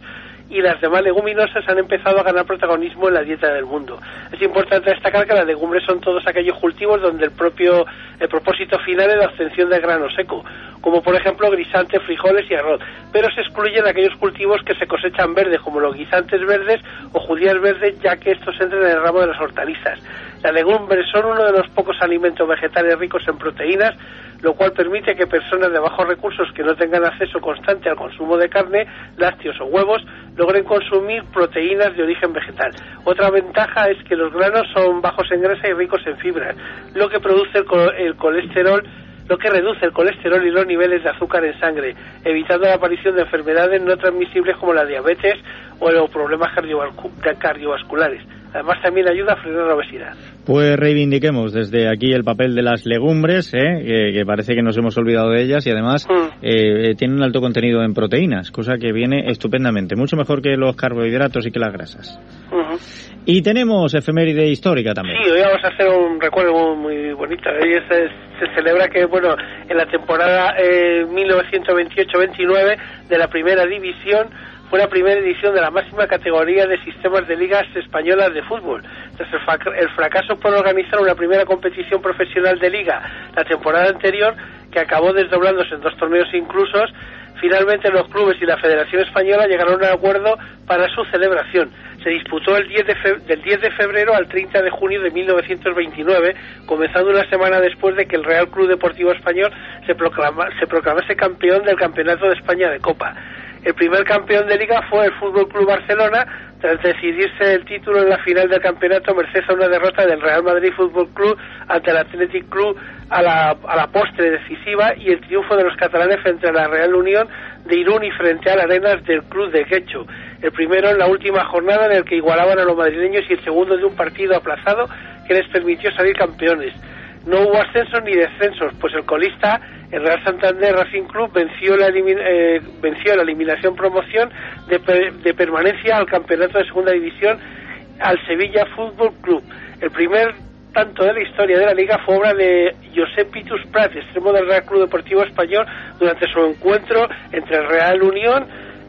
y las demás leguminosas han empezado a ganar protagonismo en la dieta del mundo. Es importante destacar que las legumbres son todos aquellos cultivos donde el propio el propósito final es la obtención de grano seco, como por ejemplo guisantes, frijoles y arroz, pero se excluyen aquellos cultivos que se cosechan verdes, como los guisantes verdes o judías verdes, ya que estos entran en el ramo de las hortalizas. Las legumbres son uno de los pocos alimentos vegetales ricos en proteínas, lo cual permite que personas de bajos recursos que no tengan acceso constante al consumo de carne, lácteos o huevos logren consumir proteínas de origen vegetal. Otra ventaja es que los granos son bajos en grasa y ricos en fibra, lo que produce el colesterol lo que reduce el colesterol y los niveles de azúcar en sangre, evitando la aparición de enfermedades no transmisibles como la diabetes o los problemas cardiovasculares. Además, también ayuda a frenar la obesidad. Pues reivindiquemos desde aquí el papel de las legumbres, ¿eh? que, parece que nos hemos olvidado de ellas y además mm. eh, tienen un alto contenido en proteínas, cosa que viene estupendamente, mucho mejor que los carbohidratos y que las grasas. Y tenemos efeméride histórica también. Sí, hoy vamos a hacer un recuerdo muy, bonito. Hoy se, celebra que, bueno, en la temporada eh, 1928-29 de la primera división fue la primera edición de la máxima categoría de sistemas de ligas españolas de fútbol. Tras el, fracaso por organizar una primera competición profesional de liga la temporada anterior, que acabó desdoblándose en dos torneos inclusos, finalmente los clubes y la Federación Española llegaron a un acuerdo para su celebración. Se disputó el 10 del 10 de febrero al 30 de junio de 1929, comenzando una semana después de que el Real Club Deportivo Español se, se proclamase campeón del Campeonato de España de Copa. El primer campeón de liga fue el Fútbol Club Barcelona, tras decidirse el título en la final del campeonato merced a una derrota del Real Madrid Fútbol Club ante el Athletic Club a la, a la postre decisiva y el triunfo de los catalanes frente a la Real Unión de Irún y frente a las Arenas del Club de Quecho. El primero en la última jornada en el que igualaban a los madrileños y el segundo de un partido aplazado que les permitió salir campeones. No hubo ascensos ni descensos, pues el colista el Real Santander Racing Club venció la, eh, venció la eliminación promoción de, permanencia al campeonato de segunda división al Sevilla Fútbol Club. El primer tanto de la historia de la liga fue obra de Josep Pitus Prat, extremo del Real Club Deportivo Español, durante su encuentro entre el Real Unión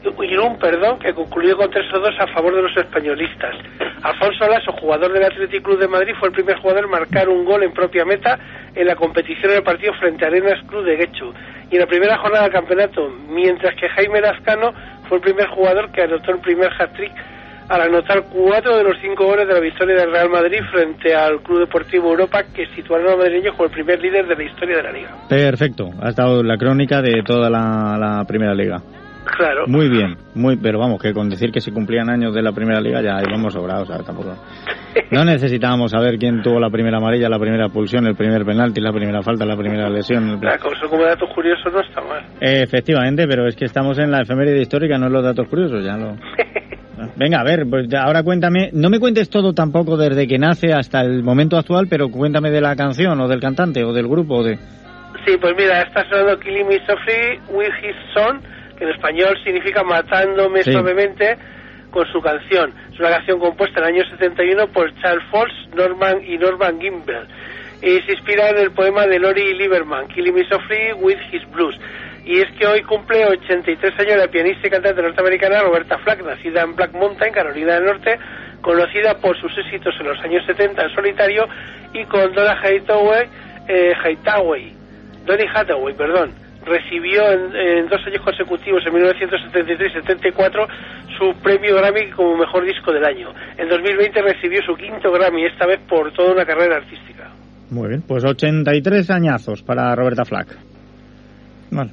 un perdón, que concluyó con 3 2 a favor de los españolistas. Alfonso Lasso, jugador del Athletic Club de Madrid, fue el primer jugador en marcar un gol en propia meta en la competición del partido frente a Arenas Club de Guecho. Y en la primera jornada del campeonato, mientras que Jaime Lascano fue el primer jugador que anotó el primer hat-trick al anotar cuatro de los cinco goles de la victoria del Real Madrid frente al Club Deportivo Europa, que situaron a los como el primer líder de la historia de la liga. Perfecto, ha estado la crónica de toda la primera liga. Claro. Muy bien, muy, pero vamos, que con decir que se cumplían años de la primera liga ya íbamos sobrados, ¿sabes? Tampoco. No necesitábamos saber quién tuvo la primera amarilla, la primera pulsión, el primer penalti, la primera falta, la primera lesión. eso como datos curiosos no está mal. efectivamente, pero es que estamos en la efeméride histórica, no en los datos curiosos, ya lo. Venga, a ver, pues ahora cuéntame, no me cuentes todo tampoco desde que nace hasta el momento actual, pero cuéntame de la canción o del cantante o del grupo o de... Sí, pues mira, está sonando Killing Me Softly with His Son en español significa Matándome suavemente con su canción. Es una canción compuesta en el año 71 por Charles Fox, Norman y Norman Gimbel. Y se inspira en el poema de Lori Lieberman, Killing Me Softly with His Blues. Y es que hoy cumple 83 años la pianista y cantante norteamericana Roberta Flack, nacida en Black Mountain, Carolina del Norte, conocida por sus éxitos en los años 70 en solitario y con Donna Hathaway, eh, Hathaway Donny Hathaway, perdón, recibió en, dos años consecutivos, en 1973 y 74, su premio Grammy como mejor disco del año. En 2020 recibió su quinto Grammy, esta vez por toda una carrera artística. Muy bien, pues 83 añazos para Roberta Flack. Vale.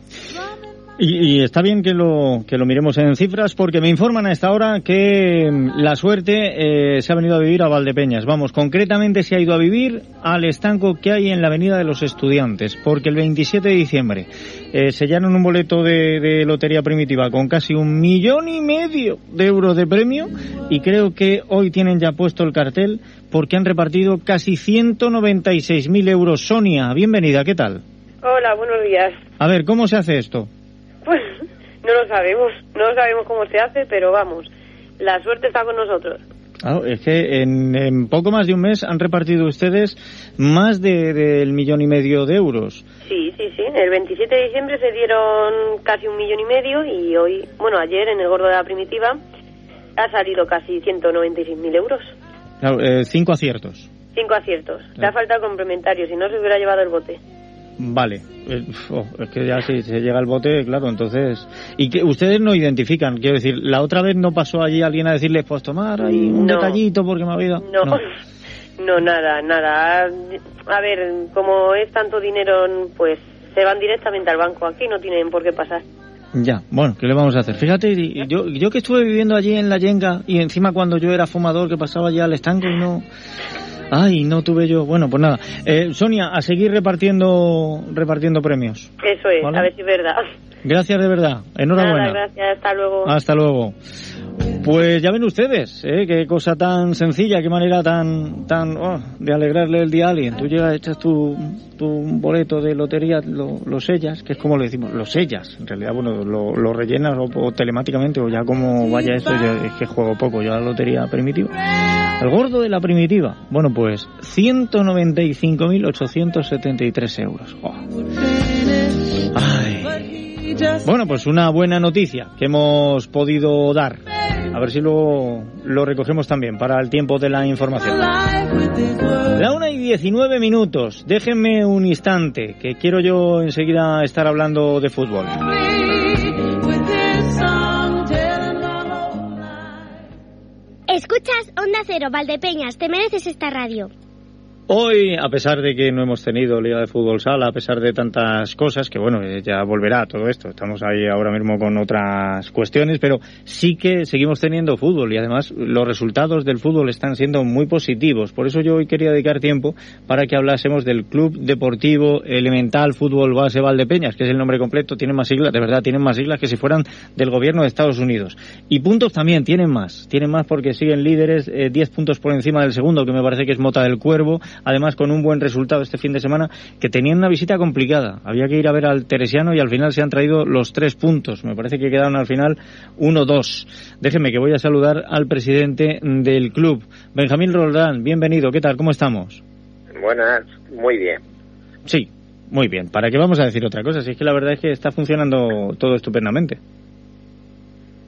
Y, está bien que lo, que lo miremos en cifras porque me informan a esta hora que mm, la suerte eh, se ha venido a vivir a Valdepeñas. Vamos, concretamente se ha ido a vivir al estanco que hay en la Avenida de los Estudiantes porque el 27 de diciembre eh, sellaron un boleto de, de, lotería primitiva con casi un millón y medio de euros de premio y creo que hoy tienen ya puesto el cartel porque han repartido casi 196.000 euros. Sonia, bienvenida, ¿qué tal? Hola, buenos días. A ver, ¿cómo se hace esto? No lo sabemos, no sabemos cómo se hace, pero vamos, la suerte está con nosotros. es que en, poco más de un mes han repartido ustedes más del de, millón y medio de euros. Sí, sí, sí. El 27 de diciembre se dieron casi un millón y medio y hoy, bueno, ayer en el Gordo de la Primitiva ha salido casi 196.000 euros. Claro, eh, cinco aciertos. Cinco aciertos. Le ha faltado complementario, si no se hubiera llevado el bote. Vale, eh, oh, es que ya si se llega el bote, claro, entonces... Y que ustedes no identifican, quiero decir, la otra vez no pasó allí alguien a decirle, pues tomar ahí un detallito porque me ha habido... No. no, nada, nada. A ver, como es tanto dinero, pues se van directamente al banco, aquí no tienen por qué pasar. Ya, bueno, ¿qué le vamos a hacer? Fíjate, yo, yo que estuve viviendo allí en la Yenga y encima cuando yo era fumador que pasaba allá al estanco y no... Ay, no tuve yo. Bueno, pues nada. Eh, Sonia, a seguir repartiendo repartiendo premios. Eso es, a ver si es verdad. Gracias de verdad. Enhorabuena. gracias, hasta luego. Hasta luego. Pues ya ven ustedes, ¿eh? qué cosa tan sencilla, qué manera tan tan oh, de alegrarle el día a alguien. Tú llegas, echas tu, tu boleto de lotería, lo, sellas, que es como lo decimos, lo sellas. En realidad, bueno, lo, rellenas o, telemáticamente o ya como vaya eso, es que juego poco yo la lotería primitiva. El gordo de la primitiva, bueno, pues 195.873 euros. Oh. Ay. Bueno, pues una buena noticia que hemos podido dar. A ver si lo, lo recogemos también para el tiempo de la información. La una y 19 minutos. Déjenme un instante, que quiero yo enseguida estar hablando de fútbol. Escuchas Onda Cero, Valdepeñas, te mereces esta radio. Hoy, a pesar de que no hemos tenido Liga de Fútbol Sala, a pesar de tantas cosas, que bueno, eh, ya volverá todo esto, estamos ahí ahora mismo con otras cuestiones, pero sí que seguimos teniendo fútbol y además los resultados del fútbol están siendo muy positivos. Por eso yo hoy quería dedicar tiempo para que hablásemos del Club Deportivo Elemental Fútbol Base Valdepeñas, que es el nombre completo, tiene más siglas, de verdad, tienen más siglas que si fueran del gobierno de Estados Unidos. Y puntos también, tienen más, tienen más porque siguen líderes, 10 eh, puntos por encima del segundo, que me parece que es Mota del Cuervo, además con un buen resultado este fin de semana, que tenían una visita complicada. Había que ir a ver al Teresiano y al final se han traído los tres puntos. Me parece que quedaron al final uno dos. Déjeme que voy a saludar al presidente del club, Benjamín Roldán. Bienvenido, ¿qué tal? ¿Cómo estamos? Buenas, muy bien. Sí, muy bien. ¿Para qué vamos a decir otra cosa? Si es que la verdad es que está funcionando todo estupendamente.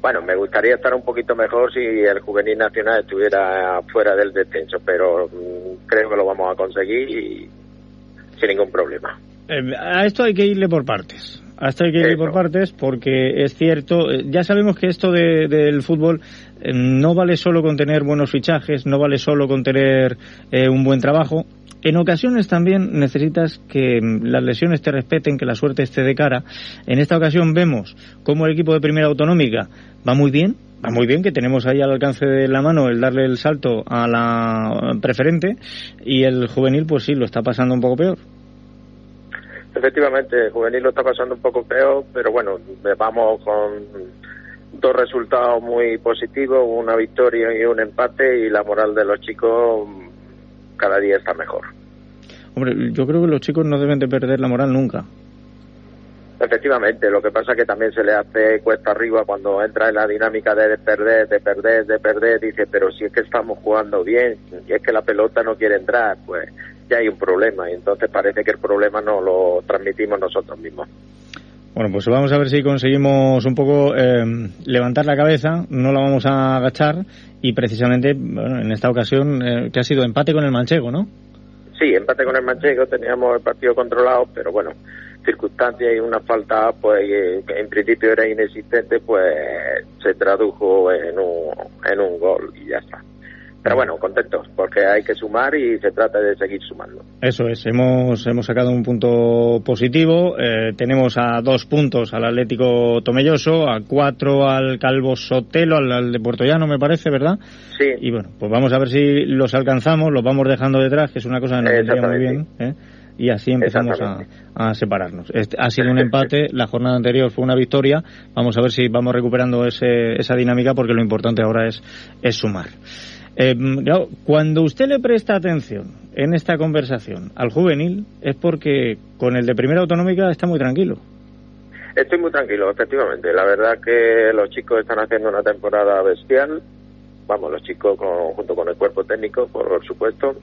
Bueno, me gustaría estar un poquito mejor si el juvenil nacional estuviera fuera del descenso, pero mm, creo que lo vamos a conseguir y sin ningún problema. Eh, a esto hay que irle por partes. A esto hay que irle por partes porque es cierto, eh, ya sabemos que esto del fútbol eh, no vale solo con tener buenos fichajes, no vale solo con tener un buen trabajo, en ocasiones también necesitas que las lesiones te respeten, que la suerte esté de cara. En esta ocasión vemos cómo el equipo de primera autonómica va muy bien, va muy bien, que tenemos ahí al alcance de la mano el darle el salto a la preferente y el juvenil pues sí, lo está pasando un poco peor. Efectivamente, el juvenil lo está pasando un poco peor, pero bueno, vamos con dos resultados muy positivos, una victoria y un empate y la moral de los chicos cada día está mejor. Hombre, yo creo que los chicos no deben de perder la moral nunca. Efectivamente, lo que pasa es que también se le hace cuesta arriba cuando entra en la dinámica de perder, de perder, de perder, dice, pero si es que estamos jugando bien y es que la pelota no quiere entrar, pues ya hay un problema y entonces parece que el problema no lo transmitimos nosotros mismos. Bueno, pues vamos a ver si conseguimos un poco eh, levantar la cabeza, no la vamos a agachar y precisamente bueno, en esta ocasión eh, que ha sido empate con el Manchego, ¿no? Sí, empate con el Manchego, teníamos el partido controlado, pero bueno, circunstancias y una falta pues que en principio era inexistente, pues se tradujo en un, en un gol y ya está. Pero bueno, contentos, porque hay que sumar y se trata de seguir sumando. Eso es, hemos, hemos sacado un punto positivo. Eh, tenemos a dos puntos al Atlético Tomelloso, a cuatro al Calvo Sotelo, al, de Puerto Llano, me parece, ¿verdad? Sí. Y bueno, pues vamos a ver si los alcanzamos, los vamos dejando detrás, que es una cosa que nos vendría muy bien. ¿eh? y así empezamos a, separarnos. Este, ha sido un empate, la jornada anterior fue una victoria, vamos a ver si vamos recuperando ese, esa dinámica porque lo importante ahora es, es sumar. Eh, cuando usted le presta atención en esta conversación al juvenil es porque con el de primera autonómica está muy tranquilo. Estoy muy tranquilo, efectivamente. La verdad que los chicos están haciendo una temporada bestial. Vamos, los chicos junto con el cuerpo técnico, por supuesto,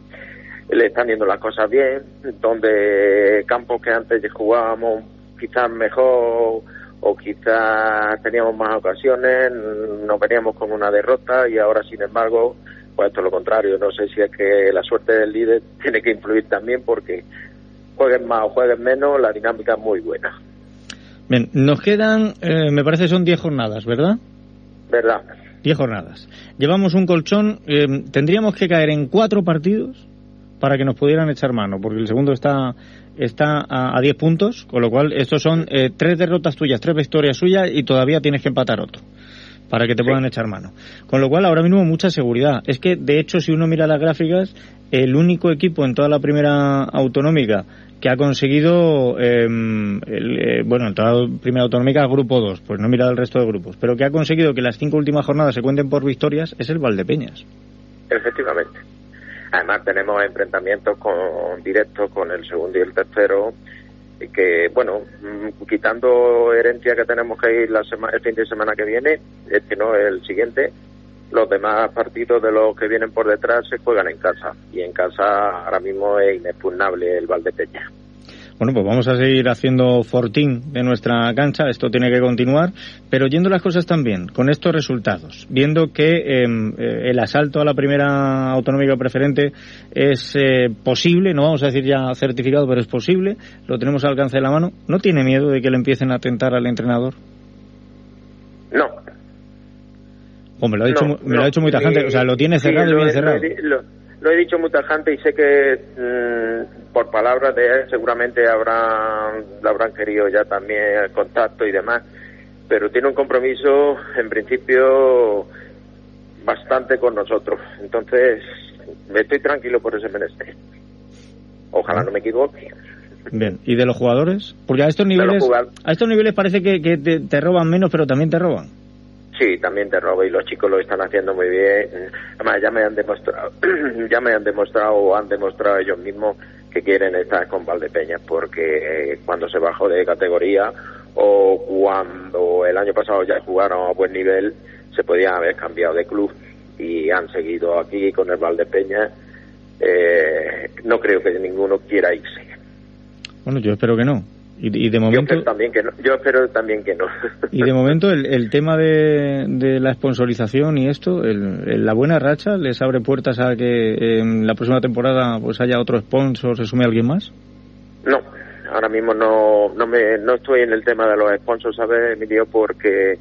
le están yendo las cosas bien. Donde campos que antes jugábamos quizás mejor o quizás teníamos más ocasiones, nos veníamos con una derrota y ahora, sin embargo, pues esto es lo contrario. No sé si es que la suerte del líder tiene que influir también porque jueguen más o jueguen menos, la dinámica es muy buena. Bien, nos quedan, eh, me parece son 10 jornadas, ¿verdad? ¿Verdad? 10 jornadas. Llevamos un colchón, eh, tendríamos que caer en cuatro partidos para que nos pudieran echar mano, porque el segundo está está a 10 puntos, con lo cual estos son eh, tres derrotas tuyas, tres victorias suyas y todavía tienes que empatar otro para que te puedan echar mano. Con lo cual, ahora mismo mucha seguridad. Es que, de hecho, si uno mira las gráficas, el único equipo en toda la primera autonómica que ha conseguido, em, eh, bueno, en toda la primera autonómica, grupo 2, pues no mira el resto de grupos, pero que ha conseguido que las cinco últimas jornadas se cuenten por victorias, es el Valdepeñas. Efectivamente. Además, tenemos enfrentamientos con, directos con el segundo y el tercero que, bueno, mm, quitando herencia que tenemos que ir la el fin de semana que viene, este no el siguiente, los demás partidos de los que vienen por detrás se juegan en casa. Y en casa ahora mismo es inexpugnable el Valdepeña. Bueno, pues vamos a seguir haciendo fortín de nuestra cancha, esto tiene que continuar, pero yendo las cosas también, con estos resultados, viendo que em, eh, el asalto a la primera autonómica preferente es eh, posible, no vamos a decir ya certificado, pero es posible, lo tenemos al alcance de la mano, ¿no tiene miedo de que le empiecen a tentar al entrenador? No. Hombre, lo ha dicho, me lo ha dicho muy tajante, o sea, lo tiene cerrado y bien cerrado lo he dicho mucha gente y sé que mm, por palabras de él seguramente habrán, habrán querido ya también el contacto y demás, pero tiene un compromiso en principio bastante con nosotros. Entonces, me estoy tranquilo por ese menester. Ojalá no me equivoque. Bien, ¿y de los jugadores? Porque a estos niveles, a estos niveles parece que, te roban menos, pero también te roban. Sí, también te robo y los chicos lo están haciendo muy bien. Además, ya me han demostrado, ya me han demostrado o han demostrado ellos mismos que quieren estar con Valdepeñas porque eh, cuando se bajó de categoría o cuando el año pasado ya jugaron a buen nivel se podían haber cambiado de club y han seguido aquí con el Valdepeñas. Eh, no creo que ninguno quiera irse. Bueno, yo espero que no. Y, de momento, yo, también que no, yo espero también que no. Y de momento el, el tema de, de, la sponsorización y esto, el, la buena racha, ¿les abre puertas a que en la próxima temporada pues haya otro sponsor, se sume alguien más? No, ahora mismo no, no, me, no estoy en el tema de los sponsors, ¿sabes, Emilio? Porque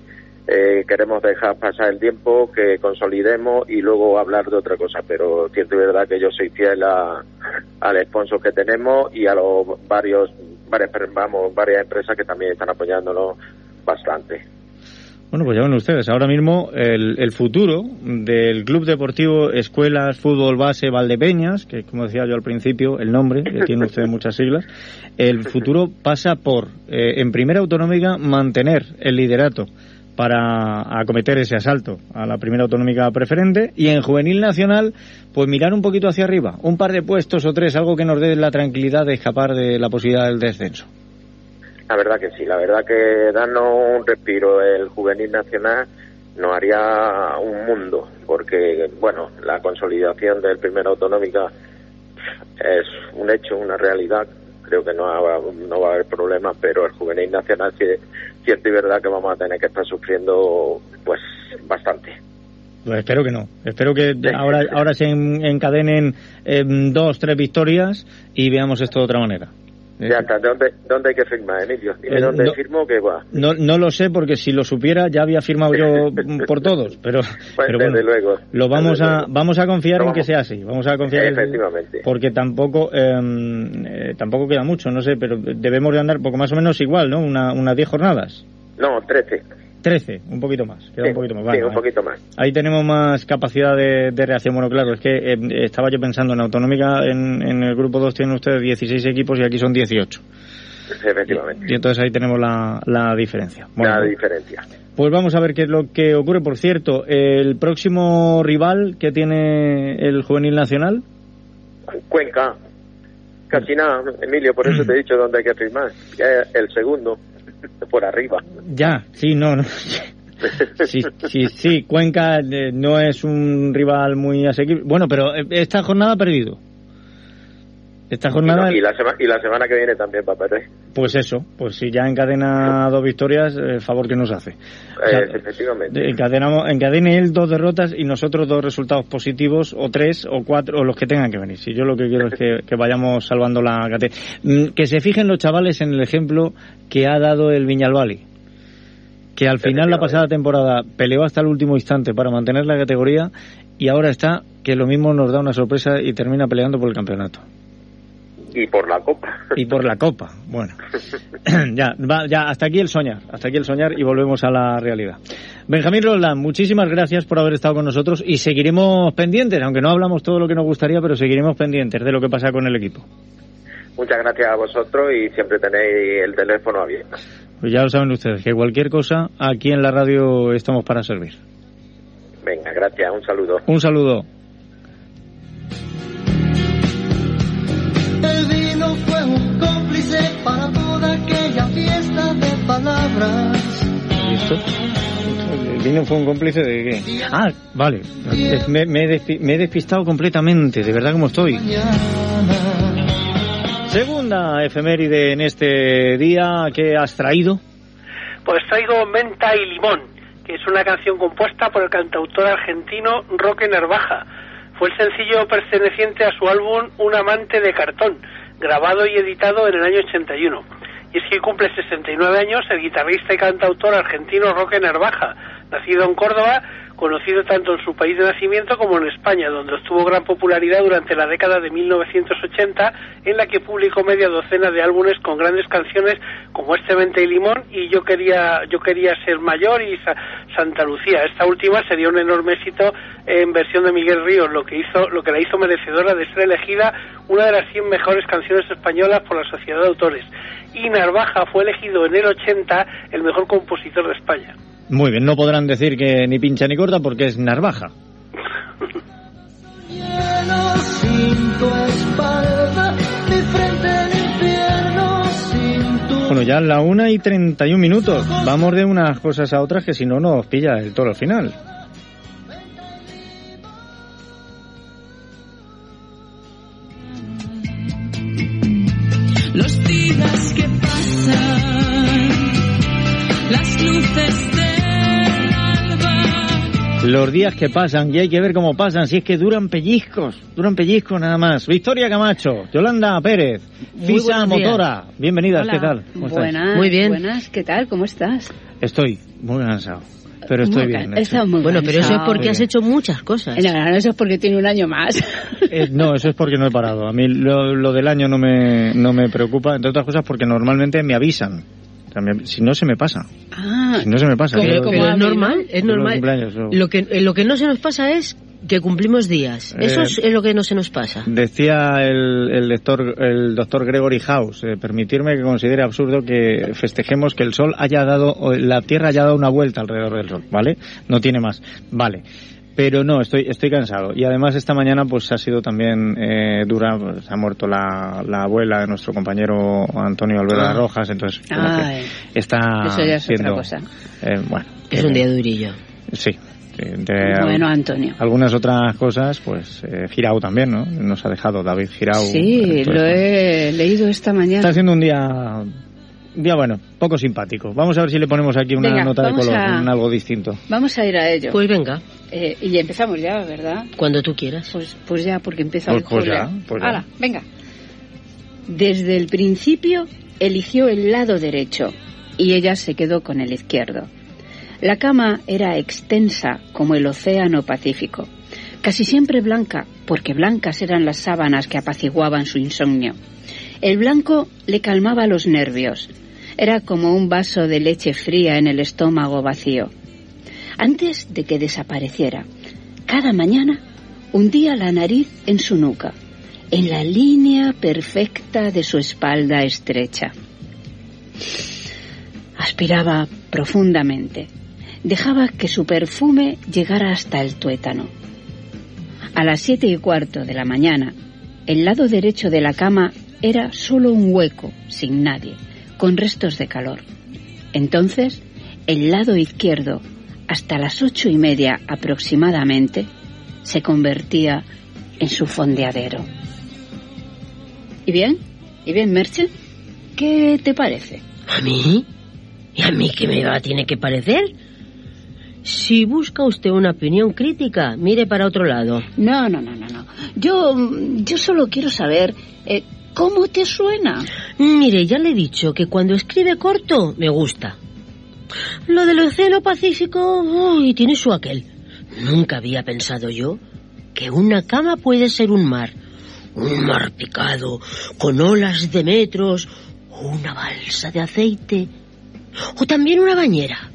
eh, queremos dejar pasar el tiempo, que consolidemos y luego hablar de otra cosa. Pero cierto y verdad que yo soy fiel a, al sponsor que tenemos y a los varios varias, vamos, varias empresas que también están apoyándonos bastante. Bueno, pues ya ven ustedes, ahora mismo el, el, futuro del Club Deportivo Escuelas Fútbol Base Valdepeñas, que como decía yo al principio, el nombre, que tiene usted muchas siglas, el futuro pasa por, eh, en primera autonómica, mantener el liderato para acometer ese asalto a la primera autonómica preferente. Y en juvenil nacional pues mirar un poquito hacia arriba, un par de puestos o tres, algo que nos dé la tranquilidad de escapar de la posibilidad del descenso. La verdad que sí, la verdad que darnos un respiro el juvenil nacional nos haría un mundo, porque bueno, la consolidación del primera autonómica es un hecho, una realidad creo que no va, no va a haber problemas, pero el juvenil nacional sí, cierto y verdad que vamos a tener que estar sufriendo pues bastante. Pues espero que no. Espero que ahora, ahora se encadenen eh, dos, tres victorias y veamos esto de otra manera. Ya está, ¿dónde, dónde hay que firmar, Emilio? Dime eh, dónde no, firmo que va. No, no lo sé porque si lo supiera ya había firmado yo por todos, pero, pues pero bueno, luego, lo vamos a vamos a confiar en que sea así, vamos a confiar efectivamente. porque tampoco em, eh, tampoco queda mucho, no sé, pero debemos de andar poco más o menos igual, ¿no? Una, unas 10 jornadas. No, 13. 13, un poquito más. Queda un poquito más. sí, un poquito más. Ahí tenemos más capacidad de, reacción. Bueno, claro, es que eh, estaba yo pensando en Autonómica, en, en, el grupo 2 tienen ustedes 16 equipos y aquí son 18. Efectivamente. Y, entonces ahí tenemos la, la diferencia. la diferencia. Pues vamos a ver qué es lo que ocurre. Por cierto, el próximo rival que tiene el Juvenil Nacional. Cuenca. Casi nada, Emilio, por eso te he dicho dónde hay que firmar. el segundo. por arriba. Ya, sí, no, no. Sí, sí, Cuenca eh, no es un rival muy asequible. Bueno, pero eh, esta jornada ha perdido. Esta jornada... Y, la y la semana que viene también a perder. Pues eso, pues si ya encadena dos victorias, el favor que nos hace. Eh, efectivamente. Encadenamos, encadene él dos derrotas y nosotros dos resultados positivos, o tres, o cuatro, o los que tengan que venir. Si yo lo que quiero es que, vayamos salvando la categoría. Mm, que se fijen los chavales en el ejemplo que ha dado el Viñalbali. Que al final la pasada temporada peleó hasta el último instante para mantener la categoría y ahora está que lo mismo nos da una sorpresa y termina peleando por el campeonato. Y por la copa. Y por la copa, bueno. ya, ya, hasta aquí el soñar, hasta aquí el soñar y volvemos a la realidad. Benjamín Roldán, muchísimas gracias por haber estado con nosotros y seguiremos pendientes, aunque no hablamos todo lo que nos gustaría, pero seguiremos pendientes de lo que pasa con el equipo. Muchas gracias a vosotros y siempre tenéis el teléfono abierto. Pues ya lo saben ustedes, que cualquier cosa, aquí en la radio estamos para servir. Venga, gracias, un saludo. Un saludo. El vino fue un cómplice para toda aquella fiesta de palabras. ¿Listo? ¿El vino fue un cómplice de qué? Ah, vale. Me, me, he, me he despistado completamente, de verdad como estoy. Segunda efeméride en este día? ¿Qué has traído? Pues traigo Menta y Limón, que es una canción compuesta por el cantautor argentino Roque Nervaja. Fue el sencillo perteneciente a su álbum Un amante de cartón, grabado y editado en el año 81. Y es que cumple 69 años el guitarrista y cantautor argentino Roque Nervaja, nacido en Córdoba, conocido tanto en su país de nacimiento como en España, donde obtuvo gran popularidad durante la década de 1980, en la que publicó media docena de álbumes con grandes canciones como Este Mente y Limón y Yo quería, yo quería ser mayor y Santa Lucía. Esta última sería un enorme éxito en versión de Miguel Ríos, lo que hizo, lo que la hizo merecedora de ser elegida una de las 100 mejores canciones españolas por la Sociedad de Autores. Y Narvaja fue elegido en el 80 el mejor compositor de España. Muy bien, no podrán decir que ni pincha ni corta porque es Narvaja. Bueno, ya la una y 31 minutos. Vamos de unas cosas a otras que si no nos pilla el toro al final. Los días que pasan, las luces los días que pasan y hay que ver cómo pasan, si es que duran pellizcos, duran pellizcos nada más. Victoria Camacho, Yolanda Pérez, Fisa Motora, bienvenidas, ¿qué tal? buenas, muy bien. Buenas, ¿qué tal? ¿Cómo estás? Estoy muy cansado. Pero estoy bien. bueno, pero eso es porque has hecho muchas cosas. No, no, eso es porque tiene un año más. Eh, no, eso es porque no he parado. A mí lo, lo, del año no me, no me preocupa, entre otras cosas porque normalmente me avisan si no se me pasa. Ah, si no se me pasa. Pero, es normal, es normal. Lo que, lo que no se nos pasa es que cumplimos días. Eso es, lo que no se nos pasa. Decía el, el, doctor, el doctor Gregory House, eh, permitirme que considere absurdo que festejemos que el Sol haya dado, la Tierra haya dado una vuelta alrededor del Sol, ¿vale? No tiene más. Vale pero no, estoy, estoy cansado. Y además esta mañana pues ha sido también eh, dura, pues, ha muerto la, la, abuela de nuestro compañero Antonio Alvera ah. Rojas, entonces está Eso ya es otra cosa. Eh, bueno, es un día durillo. Sí. bueno, Antonio. Algunas otras cosas, pues eh, Girau también, ¿no? Nos ha dejado David Girau. Sí, lo he leído esta mañana. Está siendo un día día bueno, poco simpático. Vamos a ver si le ponemos aquí una nota de color, algo distinto. Vamos a ir a ello. Pues venga. Eh, y empezamos ya, ¿verdad? Cuando tú quieras. Pues, pues ya, porque empieza pues, pues ya, pues ya. venga. Desde el principio eligió el lado derecho y ella se quedó con el izquierdo. La cama era extensa como el océano Pacífico, casi siempre blanca, porque blancas eran las sábanas que apaciguaban su insomnio. El blanco le calmaba los nervios, era como un vaso de leche fría en el estómago vacío. Antes de que desapareciera, cada mañana hundía la nariz en su nuca, en la línea perfecta de su espalda estrecha. Aspiraba profundamente. Dejaba que su perfume llegara hasta el tuétano. A las siete y cuarto de la mañana, el lado derecho de la cama era solo un hueco, sin nadie con restos de calor. Entonces, el lado izquierdo, hasta las ocho y media aproximadamente, se convertía en su fondeadero. ¿Y bien? ¿Y bien, Merche? ¿Qué te parece? ¿A mí? ¿Y a mí qué me va, tiene que parecer? Si busca usted una opinión crítica, mire para otro lado. No, no, no, no, no. Yo, yo solo quiero saber eh, ¿Cómo te suena? Mire, ya le he dicho que cuando escribe corto me gusta. Lo del Océano Pacífico, uy, tiene su aquel. Nunca había pensado yo que una cama puede ser un mar. Un mar picado, con olas de metros, una balsa de aceite, o también una bañera.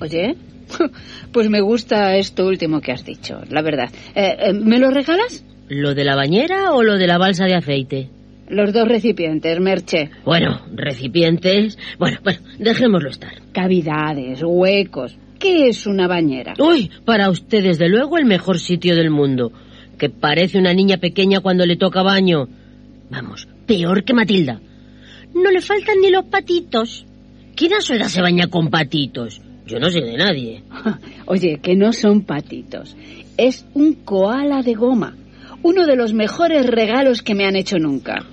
Oye, pues me gusta esto último que has dicho, la verdad. Eh, eh, ¿Me lo regalas? ¿Lo de la bañera o lo de la balsa de aceite? Los dos recipientes, Merche. Bueno, recipientes. Bueno, bueno, dejémoslo estar. Cavidades, huecos. ¿Qué es una bañera? Uy, para usted desde luego el mejor sitio del mundo. Que parece una niña pequeña cuando le toca baño. Vamos, peor que Matilda. No le faltan ni los patitos. ¿Quién a su edad se baña con patitos? Yo no sé de nadie. Oye, que no son patitos. Es un koala de goma. Uno de los mejores regalos que me han hecho nunca.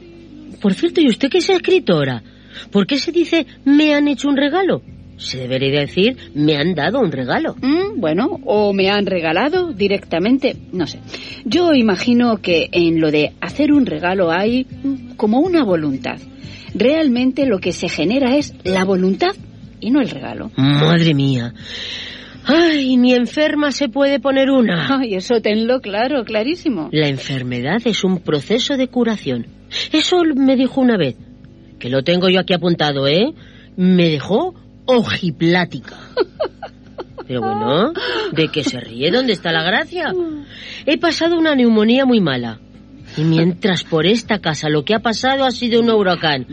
Por cierto, ¿y usted que es escritora? ¿Por qué se dice me han hecho un regalo? Se debería decir me han dado un regalo. Mm, bueno, o me han regalado directamente, no sé. Yo imagino que en lo de hacer un regalo hay mm, como una voluntad. Realmente lo que se genera es la voluntad y no el regalo. Madre mía. Ay, ni enferma se puede poner una. Ay, eso tenlo claro, clarísimo. La enfermedad es un proceso de curación. Eso me dijo una vez. Que lo tengo yo aquí apuntado, ¿eh? Me dejó ojiplática. Pero bueno, ¿de qué se ríe? ¿Dónde está la gracia? He pasado una neumonía muy mala. Y mientras por esta casa lo que ha pasado ha sido un huracán.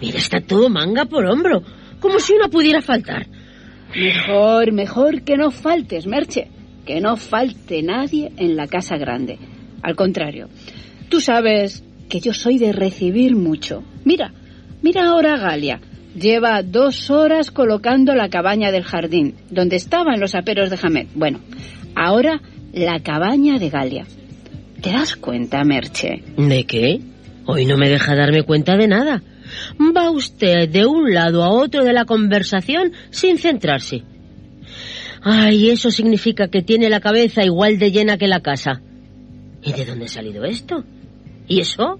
Mira, está todo manga por hombro. Como si una pudiera faltar. Mejor, mejor que no faltes, Merche. Que no falte nadie en la casa grande. Al contrario, tú sabes que yo soy de recibir mucho. Mira, mira ahora Galia. Lleva dos horas colocando la cabaña del jardín, donde estaban los aperos de Hamed. Bueno, ahora la cabaña de Galia. ¿Te das cuenta, Merche? ¿De qué? Hoy no me deja darme cuenta de nada. Va usted de un lado a otro de la conversación sin centrarse. Ay, eso significa que tiene la cabeza igual de llena que la casa. ¿Y de dónde ha salido esto? ¿Y eso?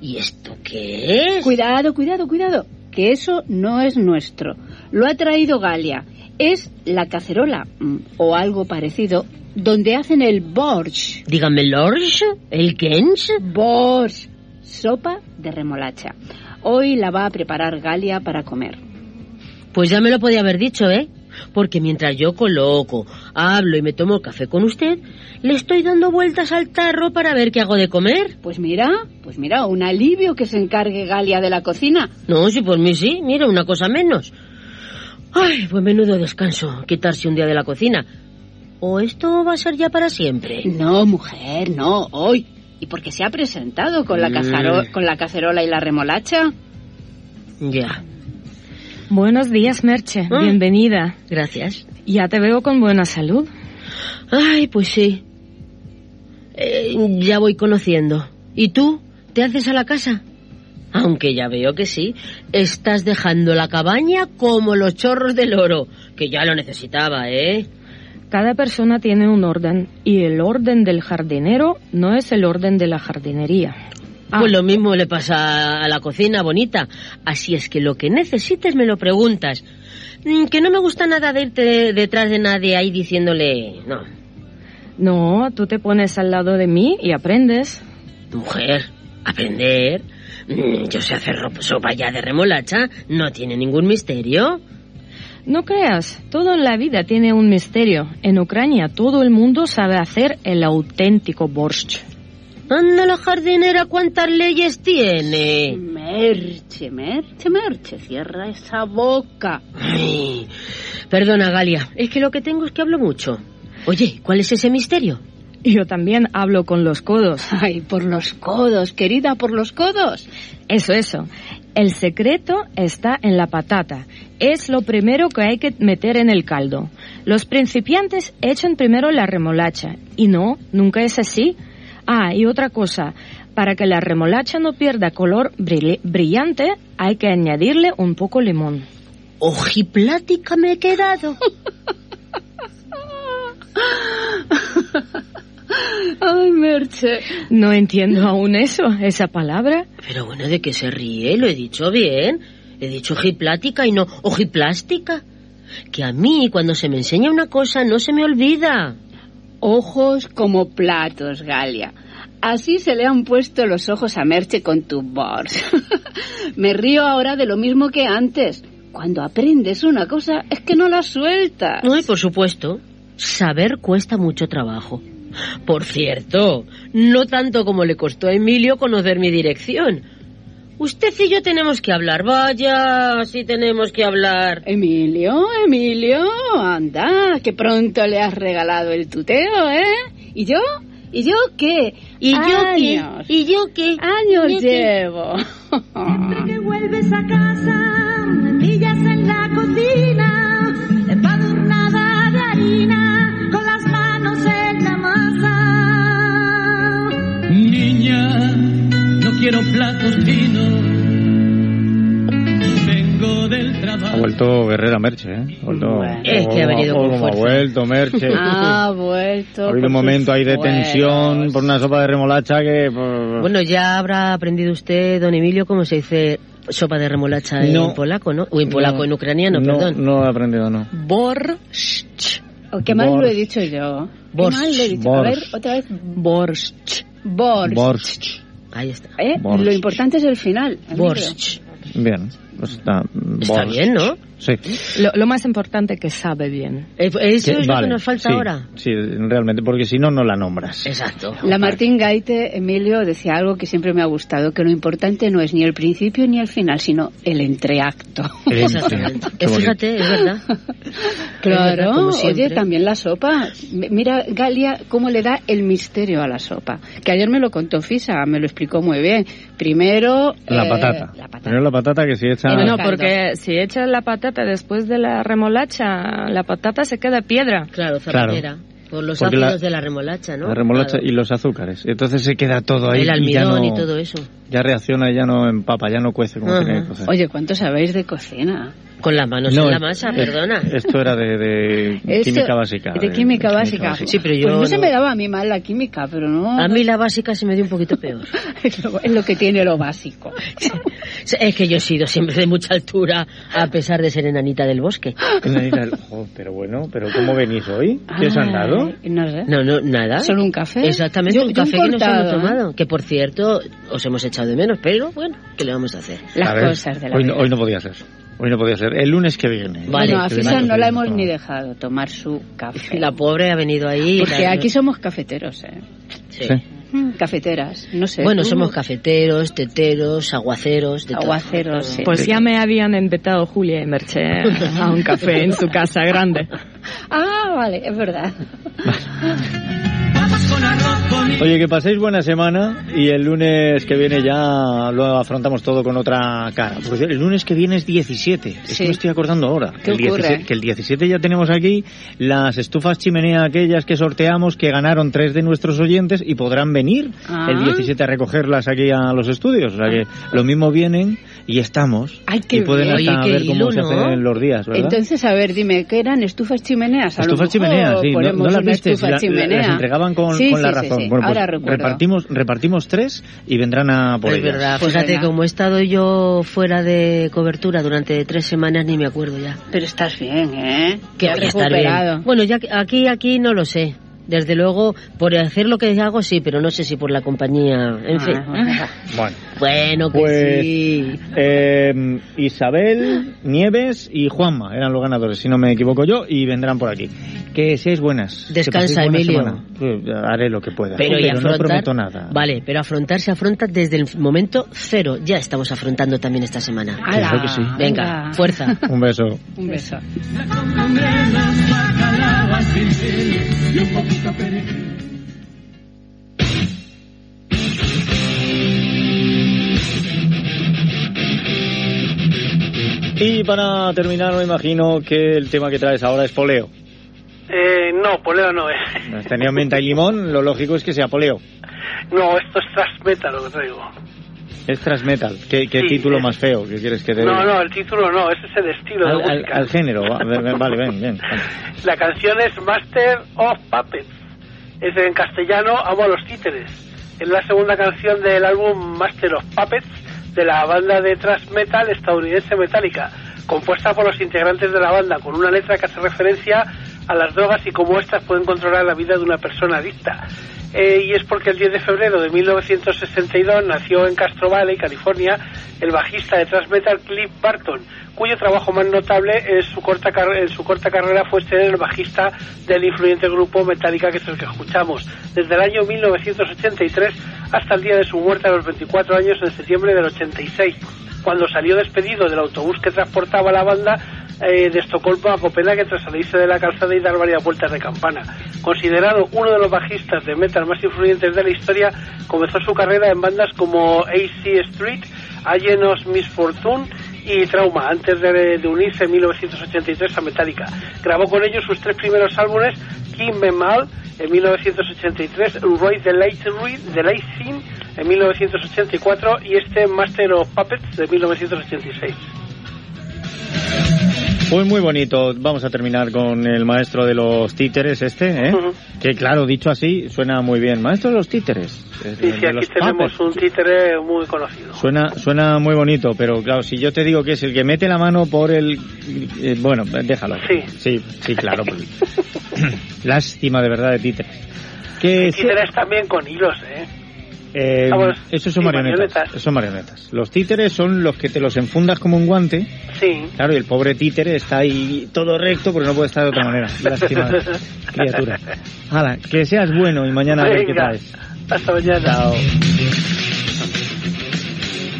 ¿Y esto qué es? Cuidado, cuidado, cuidado que eso no es nuestro. Lo ha traído Galia. Es la cacerola, mm, o algo parecido, donde hacen el borsch. Dígame, ¿lorsch? ¿El kench? Borsch. Sopa de remolacha. Hoy la va a preparar Galia para comer. Pues ya me lo podía haber dicho, ¿eh? Porque mientras yo coloco, hablo y me tomo café con usted, le estoy dando vueltas al tarro para ver qué hago de comer. Pues mira, pues mira, un alivio que se encargue Galia de la cocina. No, sí, por mí sí, mira, una cosa menos. Ay, pues menudo descanso, quitarse un día de la cocina. ¿O esto va a ser ya para siempre? No, mujer, no, hoy. ¿Y porque se ha presentado con la, mm. con la cacerola y la remolacha? Ya. Buenos días, Merche. Ah. Bienvenida. Gracias. Ya te veo con buena salud. Ay, pues sí. Eh, ya voy conociendo. ¿Y tú? ¿Te haces a la casa? Aunque ya veo que sí. Estás dejando la cabaña como los chorros del oro, que ya lo necesitaba, ¿eh? Cada persona tiene un orden y el orden del jardinero no es el orden de la jardinería. Ah. Pues lo mismo le pasa a la cocina, bonita. Así es que lo que necesites me lo preguntas. Mm, que no me gusta nada de irte detrás de nadie ahí diciéndole no. No, tú te pones al lado de mí y aprendes. Mujer, aprender. Mm, yo sé hacer sopa ya de remolacha, no tiene ningún misterio. No creas, todo en la vida tiene un misterio. En Ucrania todo el mundo sabe hacer el auténtico borscht. Anda la jardinera, ¿cuántas leyes tiene? Merche, merche, merche, cierra esa boca. perdona, Galia, es que lo que tengo es que hablo mucho. Oye, ¿cuál es ese misterio? Yo también hablo con los codos. Ay, por los codos, querida, por los codos. Eso, eso. El secreto está en la patata. Es lo primero que hay que meter en el caldo. Los principiantes echan primero la remolacha. Y no, nunca es así. Ah, y otra cosa, para que la remolacha no pierda color brillante, hay que añadirle un poco limón. Ojiplática me he quedado. Ay, Merche. No entiendo aún eso, esa palabra. Pero bueno, ¿de qué se ríe? Lo he dicho bien. He dicho ojiplática y no ojiplástica. Que a mí, cuando se me enseña una cosa, no se me olvida ojos como platos, Galia. Así se le han puesto los ojos a Merche con tu bors. Me río ahora de lo mismo que antes. Cuando aprendes una cosa es que no la sueltas. No, y por supuesto, saber cuesta mucho trabajo. Por cierto, no tanto como le costó a Emilio conocer mi dirección. Usted y yo tenemos que hablar. Vaya, sí tenemos que hablar. Emilio, Emilio, anda, que pronto le has regalado el tuteo, ¿eh? ¿Y yo? ¿Y yo qué? ¿Y yo qué? ¿Y yo qué? Años llevo. Siempre que vuelves a casa, me pillas en la cocina, quiero platos finos. Vengo del trabajo. Ha vuelto Guerrera Merche, ¿eh? Ha vuelto, es que ha venido con. Ha vuelto Merche. Ha vuelto. Ha habido un momento ahí de tensión por una sopa de remolacha que. Bueno, ya habrá aprendido usted, don Emilio, cómo se dice sopa de remolacha no, en polaco, ¿no? O en polaco, no, en ucraniano, no, perdón. No he aprendido, no. Borsch. Qué mal Borsch. lo he dicho yo. Borsch. Qué mal lo he dicho. Borsch. A ver, otra vez. Borsch. Borsch. Borsch. Ahí está. ¿Eh? Lo importante es el final. Borscht. Bien, pues está, está bien, ¿no? Sí. Lo, lo, más importante que sabe bien. Eh, eso es lo que nos falta ahora. Sí, realmente, porque si no, no la nombras. Exacto. La Martín Gaite, Emilio, decía algo que siempre me ha gustado, que lo importante no es ni el principio ni el final, sino el entreacto. Exactamente. Fíjate, es verdad. Claro, oye, también la sopa. Mira, Galia, cómo le da el misterio a la sopa. Que ayer me lo contó Fisa, me lo explicó muy bien. Primero... La, eh, patata. la patata. Primero la patata que si echa... No, porque si echas la patata después de la remolacha, la patata se queda piedra. Claro, zapatera. Por los Porque ácidos la, de la remolacha, ¿no? La remolacha claro. y los azúcares. Entonces se queda todo ahí. El almidón y, ya no, y todo eso. Ya reacciona y ya no empapa, ya no cuece como Ajá. tiene que cocer. Oye, ¿cuánto sabéis de cocina? Con las manos No, en la masa, es- perdona. Esto era de, de Esto- química básica. De química básica. Sí, pero yo Pues no, se no- me daba a mí mal la química, pero no... A mí la básica se me dio un poquito peor. es, lo, es lo que tiene lo básico. Es que yo he sido siempre de mucha altura, a pesar de ser enanita del bosque. Oh, pero bueno, pero ¿cómo venís hoy? ¿Qué os han dado? No sé. No, no, nada. ¿Solo un café? Exactamente, Yo- un yo un café que nos hemos cortado, ¿eh? tomado. Que por cierto, os hemos echado de menos, pero bueno, ¿qué le vamos a hacer? Las A ver, cosas de la hoy, vida. no, hoy no podía ser. Hoy no podía ser. El lunes que viene. bueno, a Fisa no la hemos ni dejado tomar su café. La pobre ha venido ahí. Porque aquí somos cafeteros, ¿eh? Sí. Sí. Mm, Cafeteras, no sé. Bueno, tú- somos cafeteros, teteros, aguaceros, de todo. Aguaceros, sí. Pues ya me habían invitado Julia y Merche a un café en su casa grande. Ah, vale, es verdad. Oye, que paséis buena semana y el lunes que viene ya lo afrontamos todo con otra cara. Porque el lunes que viene es 17. Es Sí. que me estoy acordando ahora. ¿Qué el ocurre? 17 que el 17 ya tenemos aquí las estufas chimenea aquellas que sorteamos que ganaron tres de nuestros oyentes y podrán venir Ah. el 17 a recogerlas aquí a los estudios. O sea que lo mismo vienen y estamos. Ay, qué y pueden bien. hasta Oye, qué ver cómo hilo, se ¿no? hacen los días, ¿verdad? Entonces, a ver, dime, ¿qué eran estufas chimeneas? A Estufas chimeneas, sí, no, no las viste, la- la- chimenea. las entregaban con, Sí, con la sí, sí, razón. sí. Bueno, pues Ahora recuerdo. repartimos, repartimos tres y vendrán a por es ellas. verdad, Pues fíjate, venga. como he estado yo fuera de cobertura durante tres semanas, ni me acuerdo ya. Pero estás bien, ¿eh? Que a estar bien. Bueno, ya que- aquí, aquí no lo sé. Desde luego, por hacer lo que hago sí, pero no sé si por la compañía. En fin. Ah, Bueno, Bueno, que Pues, sí. eh, Isabel, Nieves y Juanma eran los ganadores, si no me equivoco yo, y vendrán por aquí. Que seáis buenas. Descansa, Emilio. semana. Eh, Haré lo que pueda. Pero, y no afrontar. prometo nada. Vale, pero afrontar se afronta desde el momento cero. Ya estamos afrontando también esta semana. Claro que sí. Venga, fuerza. Un beso. Un beso. Y para terminar, me imagino que el tema que traes ahora es poleo. Eh, no, poleo no es. Has tenido menta y limón, lo lógico es que sea poleo. No, esto es thrash metal lo que traigo. Es thrash metal. ¿Qué, qué Sí, título es- más feo que quieres que te No, no, el título no, ese es el estilo Al, de al- música. al género, vale, ven, bien. La canción es Master of Puppets. Es en castellano Amo a los títeres. Es la segunda canción del álbum Master of Puppets de la banda de thrash metal estadounidense Metallica, compuesta por los integrantes de la banda, con una letra que hace referencia a las drogas y cómo éstas pueden controlar la vida de una persona adicta. Eh, y es porque el 10 de febrero de 1962 nació en Castro Valley, California, el bajista de thrash metal Cliff Barton, cuyo trabajo más notable en su corta, en su corta carrera fue ser el bajista del influyente grupo Metallica, que es el que escuchamos, desde el año 1983 hasta el día de su muerte a los 24 años en septiembre del 86, cuando salió despedido del autobús que transportaba la banda eh, de Estocolmo a Copenhague tras salirse de la calzada y dar varias vueltas de campana. Considerado uno de los bajistas de metal más influyentes de la historia, comenzó su carrera en bandas como AC Street, Allenos Misfortune y Trauma, antes de, de unirse en 1983 a Metallica. Grabó con ellos sus tres primeros álbumes, King Memal en 1983, Roy the Reed, The Late Scene en 1984 y este Master of Puppets de 1986. Pues muy bonito. Vamos a terminar con el maestro de los títeres este, ¿eh? Que claro, dicho así, suena muy bien. Maestro de los títeres. Sí, sí, aquí tenemos un títere muy conocido. Suena, suena muy bonito, pero claro, si yo te digo que es el que mete la mano por el... Eh, bueno, déjalo. Sí. Sí, sí, claro. Pues. Lástima de verdad de títeres. Que títeres también con hilos, ¿eh? Eh, esos son marionetas. Son marionetas. Los títeres son los que te los enfundas como un guante. Sí. Claro, y el pobre títere está ahí todo recto porque no puede estar de otra manera. Lástima, criatura. Hala, que seas bueno y mañana a ver qué traes. Hasta mañana. Chao.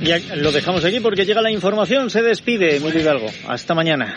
Y lo dejamos aquí porque llega la información. Se despide, muy Hidalgo. Hasta mañana.